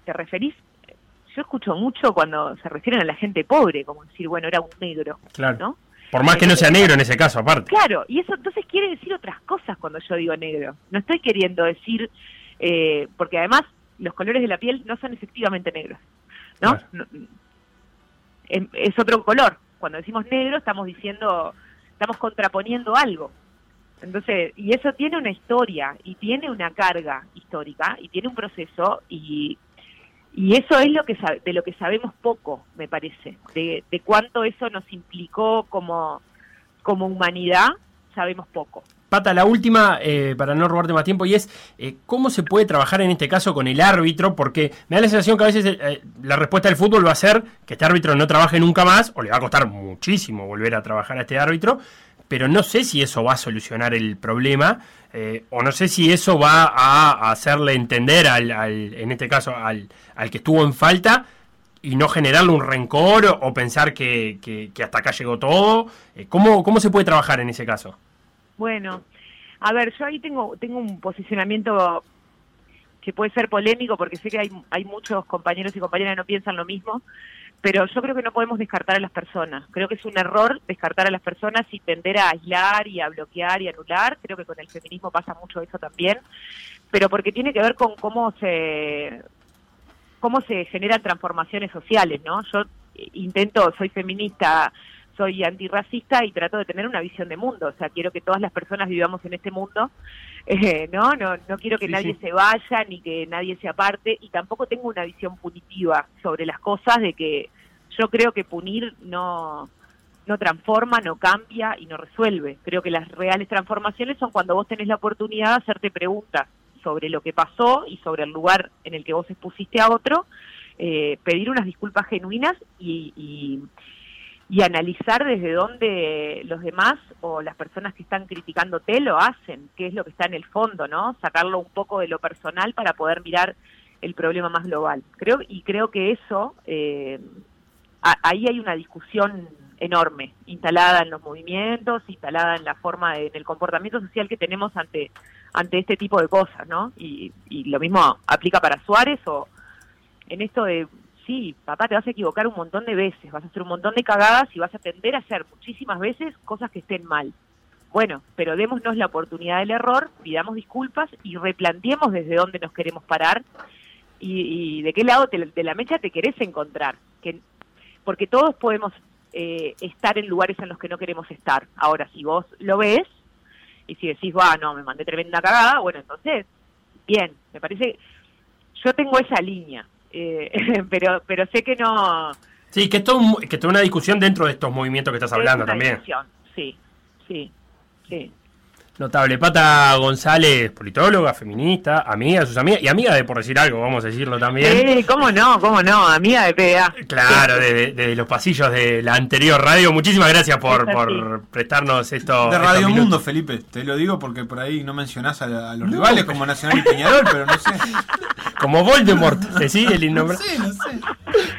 te referís, yo escucho mucho cuando se refieren a la gente pobre, como decir, bueno, era un negro, Claro. ¿no? Por más que no sea negro en ese caso, aparte. Claro, y eso entonces quiere decir otras cosas cuando yo digo negro. No estoy queriendo decir, eh, porque además los colores de la piel no son efectivamente negros, ¿no? No- es otro color. Cuando decimos negro estamos diciendo, estamos contraponiendo algo. Entonces, y eso tiene una historia y tiene una carga histórica y tiene un proceso y, y eso es lo que de lo que sabemos poco, me parece, de, de cuánto eso nos implicó como, como humanidad, sabemos poco. Pata, la última, eh, para no robarte más tiempo, y es eh, cómo se puede trabajar en este caso con el árbitro, porque me da la sensación que a veces eh, la respuesta del fútbol va a ser que este árbitro no trabaje nunca más, o le va a costar muchísimo volver a trabajar a este árbitro, pero no sé si eso va a solucionar el problema, eh, o no sé si eso va a hacerle entender, al, al- en este caso, al, al que estuvo en falta, y no generarle un rencor o, pensar que, que- que hasta acá llegó todo. Eh, ¿cómo, ¿Cómo se puede trabajar en ese caso? Bueno, a ver, yo ahí tengo, tengo un posicionamiento que puede ser polémico porque sé que hay, hay muchos compañeros y compañeras que no piensan lo mismo, pero yo creo que no podemos descartar a las personas. Creo que es un error descartar a las personas y tender a aislar y a bloquear y anular. Creo que con el feminismo pasa mucho eso también, pero porque tiene que ver con cómo se cómo se generan transformaciones sociales, ¿no? Yo intento, soy feminista, soy antirracista y trato de tener una visión de mundo, o sea, quiero que todas las personas vivamos en este mundo, eh, ¿no? No, no quiero que Sí, nadie sí. se vaya ni que nadie se aparte y tampoco tengo una visión punitiva sobre las cosas de que yo creo que punir no no transforma, no cambia y no resuelve. Creo que las reales transformaciones son cuando vos tenés la oportunidad de hacerte preguntas sobre lo que pasó y sobre el lugar en el que vos expusiste a otro, eh, pedir unas disculpas genuinas y, y, y analizar desde dónde los demás o las personas que están criticándote lo hacen, qué es lo que está en el fondo, ¿no? Sacarlo un poco de lo personal para poder mirar el problema más global. Creo y creo que eso eh, ahí hay una discusión enorme instalada en los movimientos, instalada en la forma de- en el comportamiento social que tenemos ante ante este tipo de cosas, ¿no? Y, y lo mismo aplica para Suárez o en esto de sí, papá, te vas a equivocar un montón de veces, vas a hacer un montón de cagadas y vas a tender a hacer muchísimas veces cosas que estén mal. Bueno, pero démonos la oportunidad del error, pidamos disculpas y replanteemos desde dónde nos queremos parar y, de qué lado te- de la mecha te querés encontrar. Que, porque todos podemos eh, estar en lugares en los que no queremos estar. Ahora, si vos lo ves y si decís, va, no, me mandé tremenda cagada, bueno, entonces, bien, me parece, yo tengo esa línea, eh, <laughs> pero, pero sé que no... Sí, que esto es que esto es una discusión dentro de estos movimientos que estás hablando es una también. discusión, Sí, sí, sí. Notable. Pata González, politóloga, feminista, amiga de sus amigas y amiga de, por decir algo, vamos a decirlo también. Sí, cómo no, cómo no, amiga de PDA. Claro, desde de, los pasillos de la anterior radio. Muchísimas gracias por, Es por prestarnos esto. De Radio minutos. Mundo, Felipe. Te lo digo porque por ahí no mencionás a, la- a los rivales como Nacional y Peñarol, pero no sé. <laughs> Como Voldemort, ¿te sigue el <laughs> innombrable? sé, no sé.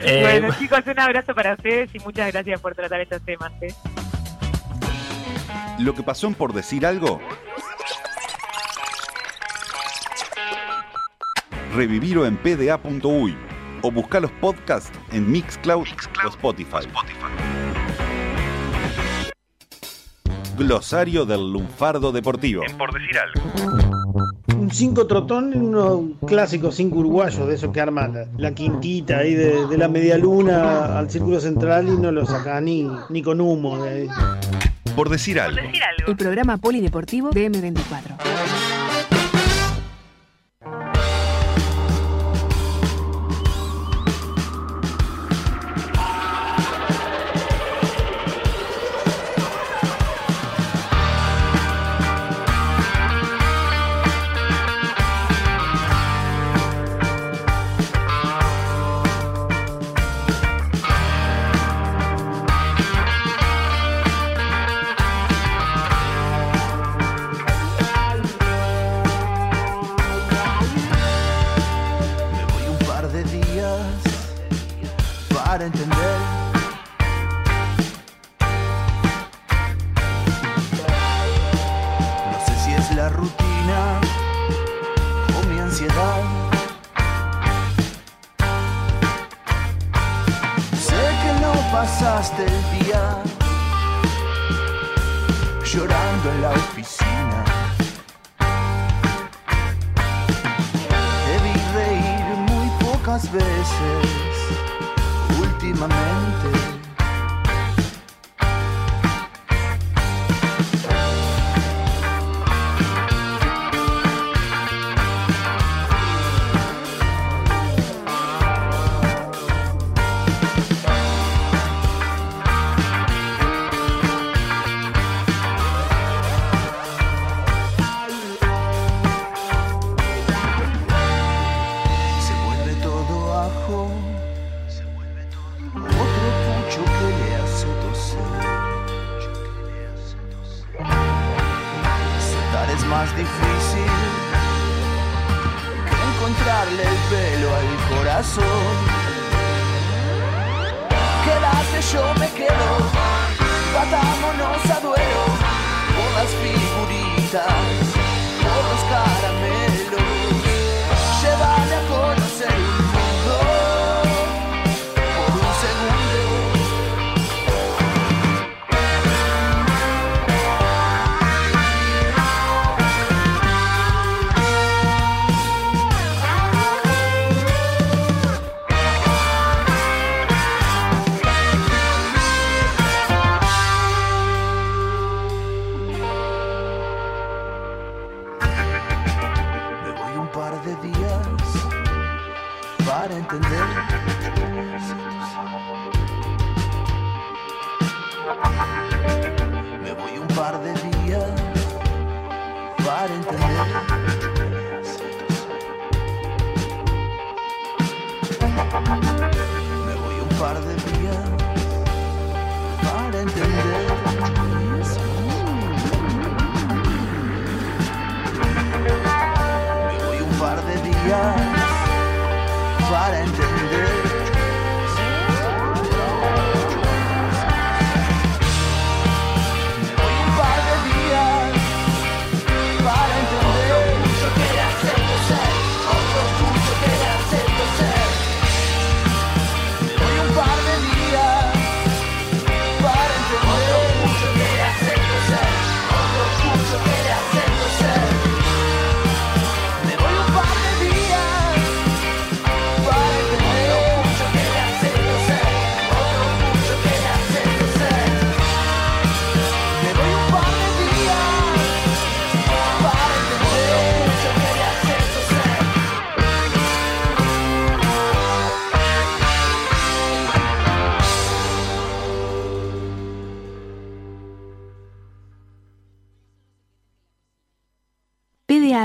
Eh, bueno, chicos, un abrazo para ustedes y muchas gracias por tratar estos temas. ¿eh? Lo que pasó en por decir algo. Revivirlo en pda.uy o buscar los podcasts en Mixcloud, o Spotify. Glosario del lunfardo deportivo. Por decir algo. Un 5 trotón, unos clásicos 5 uruguayos, de esos que arman la, la quintita ahí de, de la media luna al círculo central y no lo saca ni, ni con humo. de ahí. Por decir algo. El programa polideportivo de M24.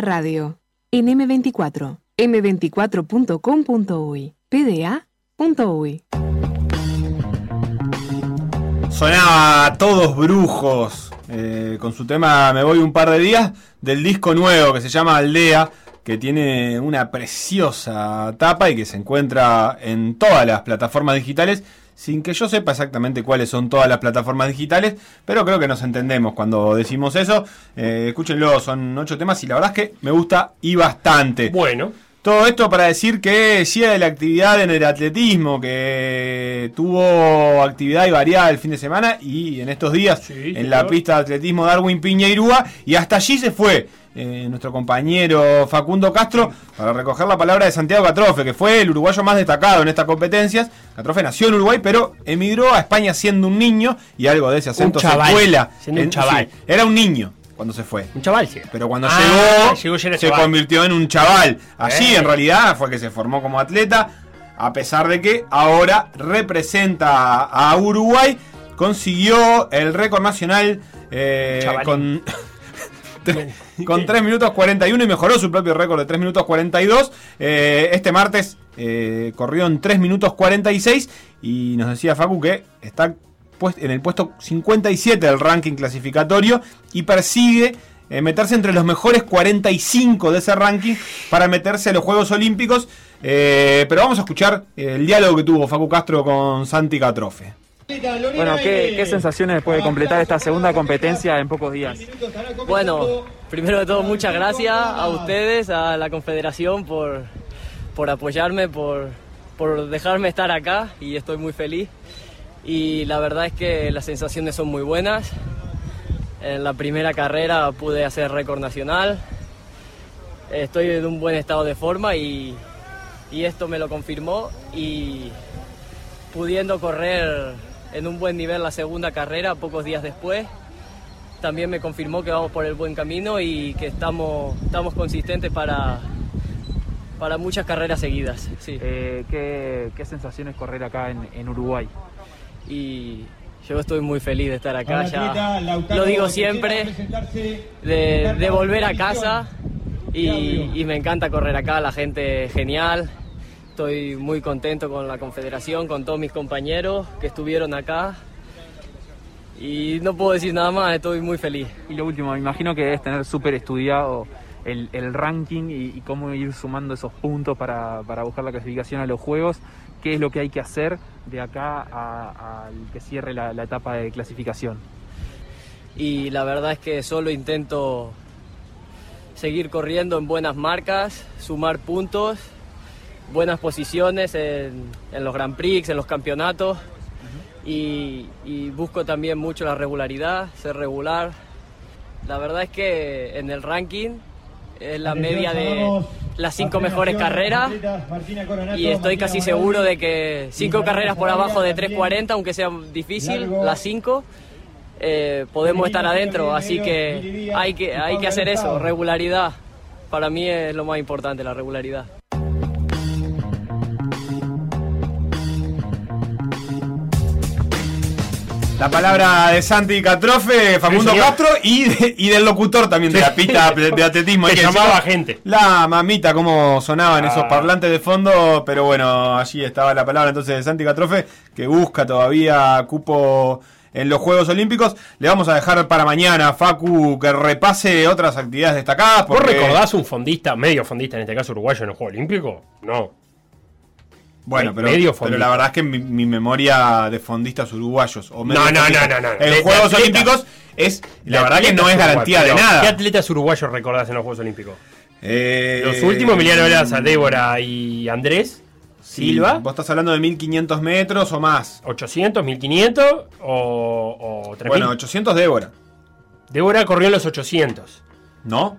Radio. En M24, m24.com.uy, pda.uy. Sonaba Todos Brujos eh, con su tema Me voy un par de días del disco nuevo que se llama Aldea, que tiene una preciosa tapa y que se encuentra en todas las plataformas digitales, sin que yo sepa exactamente cuáles son todas las plataformas digitales, pero creo que nos entendemos cuando decimos eso. Eh, escúchenlo, son ocho temas y la verdad es que me gusta y bastante. Bueno. Todo esto para decir que sigue de la actividad en el atletismo, que tuvo actividad y variada el fin de semana y en estos días en la pista de atletismo Darwin Piñeirúa y hasta allí se fue eh, nuestro compañero Facundo Castro para recoger la palabra de Santiago Catrofe, que fue el uruguayo más destacado en estas competencias. Catrofe nació en Uruguay, pero emigró a España siendo un niño y algo de ese acento se chaval, cuela. siendo un chaval. sí, era un niño cuando se fue. Un chaval, sí. Pero cuando Ah, llegó, se chaval. convirtió en un chaval. Allí Eh. en realidad fue que se formó como atleta, a pesar de que ahora representa a Uruguay, consiguió el récord nacional eh, con... <laughs> <laughs> <laughs> Con 3 minutos 41 y mejoró su propio récord de 3 minutos 42. Eh, este martes eh, corrió en 3 minutos 46 y nos decía Facu que está en el puesto 57 del ranking clasificatorio y persigue eh, meterse entre los mejores 45 de ese ranking para meterse a los Juegos Olímpicos. Eh, pero vamos a escuchar el diálogo que tuvo Facu Castro con Santi Catrofe. Bueno, ¿qué, qué sensaciones después de completar esta segunda competencia en pocos días? Bueno, primero de todo muchas gracias a ustedes, a la Confederación por, por apoyarme, por, por dejarme estar acá y estoy muy feliz. Y la verdad es que las sensaciones son muy buenas. En la primera carrera pude hacer récord nacional. Estoy en un buen estado de forma y, y esto me lo confirmó. Y pudiendo correr en un buen nivel la segunda carrera pocos días después, también me confirmó que vamos por el buen camino y que estamos, estamos consistentes para, para muchas carreras seguidas. Sí. Eh, ¿qué, qué sensaciones correr acá en, en Uruguay? Y yo estoy muy feliz de estar acá, ya lo digo siempre, presentarse, de, de volver a casa y, y me encanta correr acá, la gente genial, estoy muy contento con la confederación, con todos mis compañeros que estuvieron acá y no puedo decir nada más, estoy muy feliz. Y lo último, me imagino que debes tener súper estudiado el, el ranking y, y cómo ir sumando esos puntos para, para buscar la clasificación a los Juegos. ¿Qué es lo que hay que hacer de acá al que cierre la, la etapa de clasificación? y la verdad es que solo intento seguir corriendo en buenas marcas, sumar puntos, buenas posiciones en, en los Grand Prix, en los campeonatos y, y busco también mucho la regularidad, ser regular. La verdad es que en el ranking es la media de las cinco mejores carreras y estoy casi seguro de que cinco carreras por abajo de 3.40, aunque sea difícil, las cinco, eh, podemos estar adentro. Así que hay que, hay que hacer eso, regularidad. Para mí es lo más importante, la regularidad. La palabra de Santi Catrofe, Facundo Sí. Castro y, de- y del locutor también de la pista de <laughs> atletismo. Que Hay llamaba gente. La mamita, cómo sonaban esos Ah. parlantes de fondo, pero bueno, allí estaba la palabra entonces de Santi Catrofe, que busca todavía cupo en los Juegos Olímpicos. Le vamos a dejar para mañana, Facu, que repase otras actividades destacadas. ¿Vos porque- recordás un fondista, medio fondista en este caso uruguayo en el Juego Olímpico? No. Bueno, pero, medio pero la verdad es que mi, mi memoria de fondistas uruguayos o medio No, no, no, no, no. en De- Juegos atletas. Olímpicos es la verdad que no es garantía de nada. ¿Qué atletas uruguayos recordás en los Juegos Olímpicos? Eh, Los últimos, Emiliano Velas, Débora y Andrés Silva. Vos estás hablando de 1500 metros o más. 800, 1500 o, o 3000. Bueno, 800 Débora. Débora corrió en los 800. ¿No?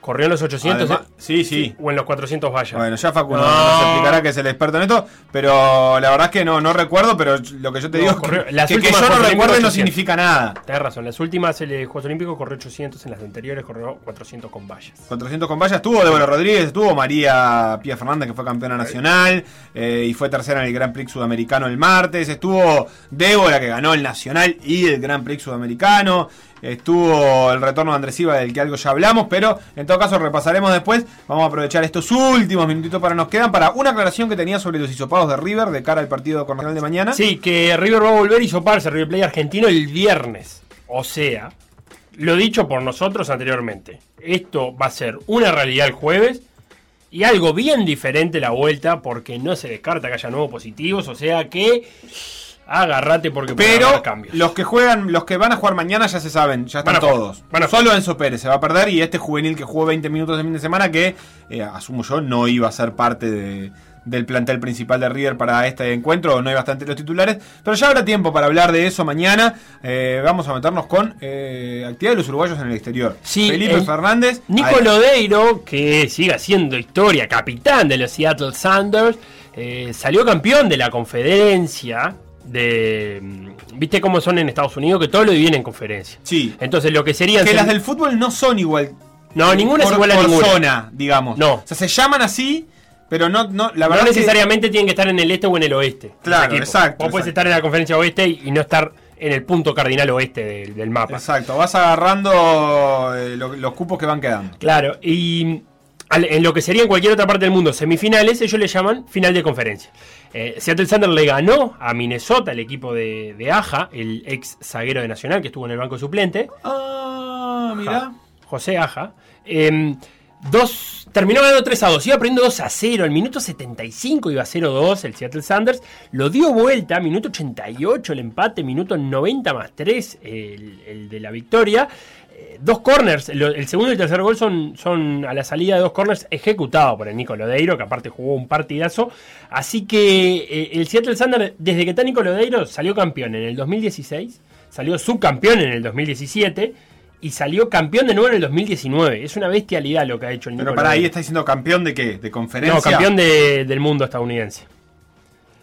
Corrió en los 800. Además- sí, sí. O en los 400 vallas. Bueno, ya Facu nos- No. nos explicará que es el experto en esto, pero la verdad es que no, no recuerdo, pero lo que yo te No, digo corrió- que, yo no recuerde no 800. significa nada. Tenés razón, las últimas eh, Juegos Olímpicos corrió 800, en las anteriores corrió 400 con vallas. 400 con vallas estuvo Débora Rodríguez, estuvo María Pía Fernández, que fue campeona nacional eh, y fue tercera en el Grand Prix sudamericano el martes. Estuvo Débora, que ganó el nacional y el Grand Prix sudamericano. Estuvo el retorno de Andrés Silva, del que algo ya hablamos, pero en todo caso repasaremos después. Vamos a aprovechar estos últimos minutitos para nos quedan para una aclaración que tenía sobre los hisopados de River de cara al partido con Nacional de mañana. Sí, que River va a volver a hisoparse River Plate argentino el viernes. O sea, lo dicho por nosotros anteriormente. Esto va a ser una realidad el jueves y algo bien diferente la vuelta porque no se descarta que haya nuevos positivos. O sea que agarrate porque Pero haber cambios. los que juegan, los que van a jugar mañana ya se saben, ya están Van a jugar, todos. van a Solo Enzo Pérez se va a perder y este juvenil que jugó 20 minutos de fin de semana que eh, asumo yo no iba a ser parte de- del plantel principal de River para este encuentro, no hay bastante los titulares, pero ya habrá tiempo para hablar de eso mañana. Eh, vamos a meternos con eh, actividad de los uruguayos en el exterior. Felipe el- Fernández. Nico. Lodeiro, que sigue haciendo historia, capitán de los Seattle Sanders, eh, salió campeón de la conferencia de... ¿Viste cómo son en Estados Unidos? Que todo lo dividen en conferencia. Sí. Entonces lo que serían... Que las del fútbol no son igual. No, ninguna es igual a ninguna. zona, digamos. No. O sea, se llaman así, pero no, no la no verdad que- necesariamente tienen que estar en el este o en el oeste. Claro, exacto, Vos puedes estar en la conferencia oeste y y no estar en el punto cardinal oeste del, del mapa. Exacto, vas agarrando eh, lo- los cupos que van quedando. Claro, y en lo que sería en cualquier otra parte del mundo semifinales, ellos le llaman final de conferencia. Eh, Seattle Sanders le ganó a Minnesota, el equipo de, de Aja, el ex zaguero de Nacional que estuvo en el banco suplente. Ah, mirá. José Aja. Eh, dos, terminó ganando 3 a 2, iba perdiendo 2 a 0. Al minuto 75 iba 0-2 el Seattle Sanders. Lo dio vuelta, minuto 88 el empate, minuto 90 más 3 el, el de la victoria. Dos corners, lo- el segundo y el tercer gol son, son a la salida de dos corners ejecutados por el Nico Lodeiro, que aparte jugó un partidazo. Así que eh, el Seattle Sanders, desde que está Nico Lodeiro, salió campeón en el 2016, salió subcampeón en el 2017 y salió campeón de nuevo en el 2019. Es una bestialidad lo que ha hecho el Nico Pero para ahí está diciendo campeón de qué? ¿De conferencia? No, campeón de- del mundo estadounidense.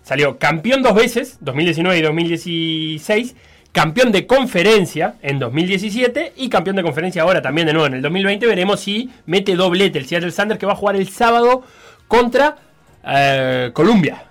Salió campeón dos veces, 2019 y 2016. Campeón de conferencia en 2017 y campeón de conferencia ahora también de nuevo en el 2020. Veremos si mete doblete el Seattle Sanders que va a jugar el sábado contra eh, Columbia.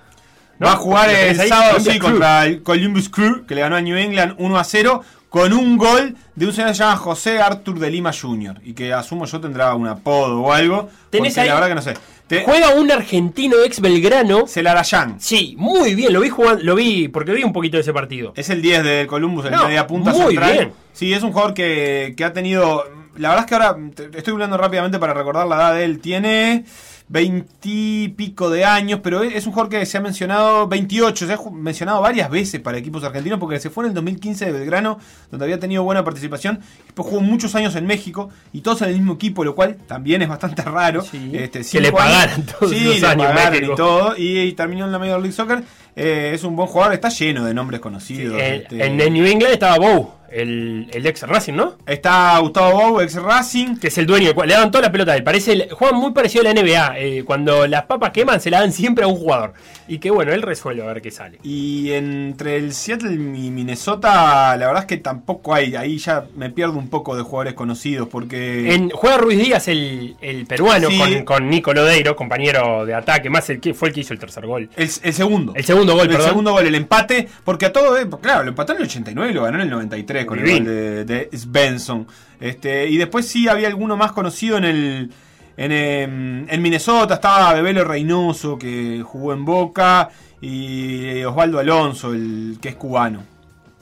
¿No? Va a jugar ¿Lo el sábado Columbia sí Crew. contra el Columbus Crew, que le ganó a New England 1 a 0, con un gol de un señor que se llama José Arthur de Lima Jr. Y que asumo yo tendrá un apodo o algo. ¿Tenés porque ahí? La verdad que no sé. Te- Juega un argentino ex Belgrano. Celarayán. Sí, muy bien, lo vi jugando, lo vi porque vi un poquito de ese partido. Es el 10 del Columbus, el No, media punta muy central. bien. Sí, es un jugador que, que ha tenido. La verdad es que ahora estoy hablando rápidamente para recordar la edad de él. Tiene 20 y pico de años, pero es un jugador que se ha mencionado 28, se ha mencionado varias veces para equipos argentinos porque se fue en el 2015 de Belgrano, donde había tenido buena participación. Después jugó muchos años en México y todos en el mismo equipo, lo cual también es bastante raro. Este, Que le pagaran todos sí, le años pagaron y todo. Y, y terminó en la Major League Soccer. Eh, es un buen jugador, está lleno de nombres conocidos. En, este. en- New England estaba Bow, el, el ex Racing, ¿no? Está Gustavo Bow, ex Racing. Que es el dueño, le dan toda la pelota a él. Parece, juegan muy parecido a la NBA. eh, cuando las papas queman, se la dan siempre a un jugador. Y que bueno, él resuelve a ver qué sale. Y entre el Seattle y Minnesota, la verdad es que tampoco hay. Ahí ya me pierdo un poco de jugadores conocidos porque. En, juega Ruiz Díaz, el, el peruano, Sí. con, con Nico Lodeiro, compañero de ataque, más el que fue el que hizo el tercer gol. El, el segundo. El segundo gol, el perdón. segundo gol, el empate, porque a todo, eh, claro, lo empató en el 89 y lo ganó en el 93 con el gol de, de Svensson. Este, y después sí había alguno más conocido en el en, em, en Minnesota, estaba Bebelo Reynoso que jugó en Boca y Osvaldo Alonso, el que es cubano.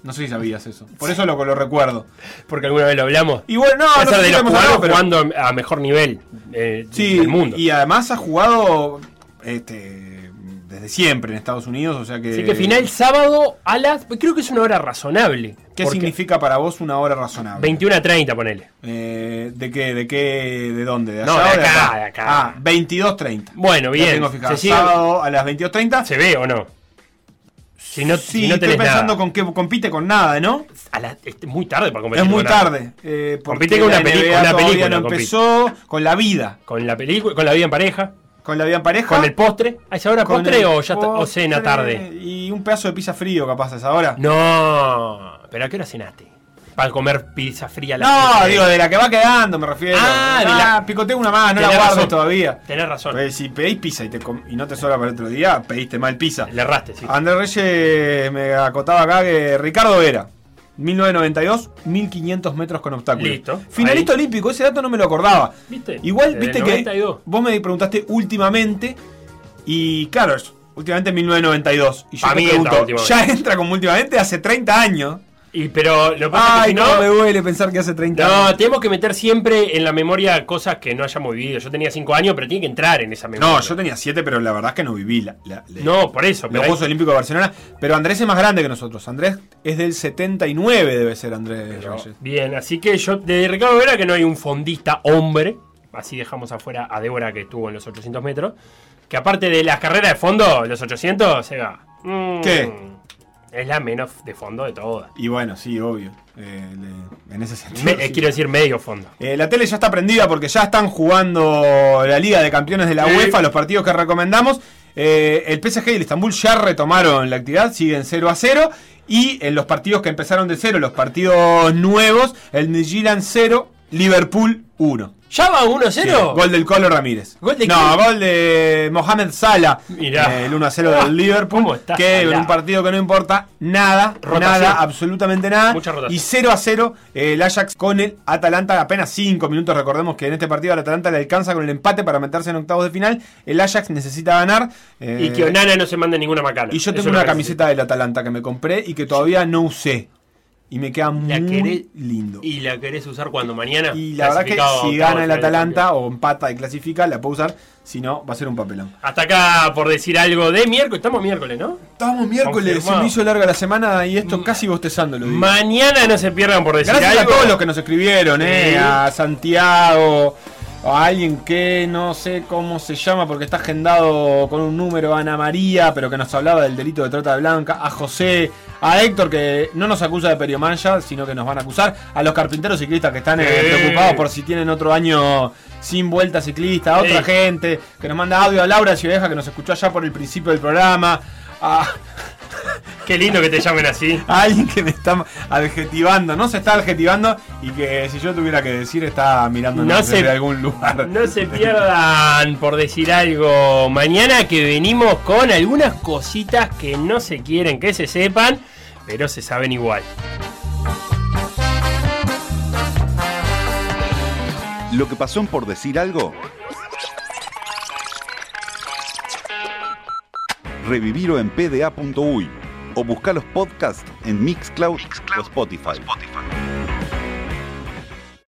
No sé si sabías eso. Por eso lo, lo recuerdo. Porque alguna vez lo hablamos. Y bueno, no, no sé de si los cubanos hablado, pero- jugando a mejor nivel eh, Sí, del mundo. y además ha jugado este, desde siempre en Estados Unidos, o sea que... Así que final sábado a las. Creo que es una hora razonable. ¿Qué significa para vos una hora razonable? 21 a 30, ponele. Eh, ¿De qué? ¿De qué? ¿De dónde? ¿De No, allá de acá, de acá. Ah, 22.30. Bueno, Ya bien. tengo fijado. Se sigue- Sábado a las 22.30. ¿Se ve o no? Si no, Sí, si no estoy tenés pensando nada. con qué compite con nada, ¿no? A la- es muy tarde para competir. Es muy con tarde. eh, Compite con una, película. no compite. empezó con la vida. Con la película, con la vida en pareja. Con la vida en pareja. Con el postre. ¿A esa hora postre el o ya o cena tarde? Y un pedazo de pizza frío capaz a esa hora. No, pero ¿a qué hora cenaste? Para comer pizza fría a las No, 13. digo, de la que va quedando me refiero. Ah, de la- picoteo una más, no la guardes razón. todavía. Tenés razón. Pues si pedís pizza y, te com- y no te sobra para el otro día, pediste mal pizza. Le erraste, sí. Andrés Reyes me acotaba acá que Ricardo Vera 1992, 1500 metros con obstáculos. Listo. Finalista Ahí. olímpico, ese dato no me lo acordaba. ¿Viste? Igual, Desde viste el que 92. vos me preguntaste últimamente y claro, últimamente en 1992. Y yo te pregunto, ya entra como últimamente hace 30 años. Y pero lo que pasa es Ay, que no si no, me duele pensar que hace 30 no, años. tenemos que meter siempre en la memoria cosas que no hayamos vivido. Yo tenía 5 años, pero tiene que entrar en esa memoria. No, yo tenía 7, pero la verdad es que no viví la, la- la- No, por eso. los pero hay- Juegos Olímpicos de Barcelona. Pero Andrés es más grande que nosotros. Andrés es del 79, debe ser Andrés Reyes. Bien, así que yo, de Ricardo Vera, que no hay un fondista hombre, así dejamos afuera a Débora que estuvo en los 800 metros, que aparte de las carreras de fondo, los 800, se va. mm, ¿Qué? Es la menos de fondo de todas. Y bueno, sí, obvio. Eh, le- en ese sentido. Me- eh, sí. quiero decir medio fondo. Eh, la tele ya está prendida porque ya están jugando la Liga de Campeones de la. UEFA, los partidos que recomendamos. Eh, el PSG y el Estambul ya retomaron la actividad, siguen 0 a 0. Y en los partidos que empezaron de 0, los partidos nuevos, el Midtjylland 0, Liverpool 1. ¿Ya va 1 a Sí, 0? gol del Colo Ramírez. ¿Gol de no, quién? gol de Mohamed Salah. Mirá. eh, el 1 a 0 Ah, del Liverpool. ¿cómo está que en un partido que no importa nada, Rotación. nada, absolutamente nada. Mucha rotación. Y 0 a 0 eh, el Ajax con el Atalanta. Apenas 5 minutos. Recordemos que en este partido el Atalanta le alcanza con el empate para meterse en octavos de final. El Ajax necesita ganar. eh, Y que Onana no se mande ninguna macana. y yo tengo una camiseta del Atalanta que me compré y que todavía no usé. Y me queda La muy querés- lindo. Y la querés usar cuando mañana. Y la verdad que si gana el Atalanta o empata y clasifica, la puedo usar. Si no, va a ser un papelón. Hasta acá por decir algo de miércoles. Estamos miércoles, ¿no? Estamos miércoles, se me hizo larga la semana y esto casi bostezando lo digo. Mañana no se pierdan por decir Gracias algo. a todos los que nos escribieron, eh, Sí. a Santiago, a alguien que no sé cómo se llama porque está agendado con un número, Ana María, pero que nos hablaba del delito de trata de blanca, a José, a Héctor que no nos acusa de periomancha, sino que nos van a acusar, a los carpinteros ciclistas que están eh, preocupados por si tienen otro año sin vuelta ciclista, a otra gente que nos manda audio a Laura Ciudeja que nos escuchó allá por el principio del programa, a <laughs> Qué lindo que te llamen así. alguien que me está adjetivando, no se está adjetivando y que si yo tuviera que decir está mirando No se- desde algún lugar. <laughs> No se pierdan por decir algo mañana que venimos con algunas cositas que no se quieren que se sepan, pero se saben igual. Lo que pasó en por decir algo. Revivirlo en pda.uy o buscar los podcasts en Mixcloud, o Spotify.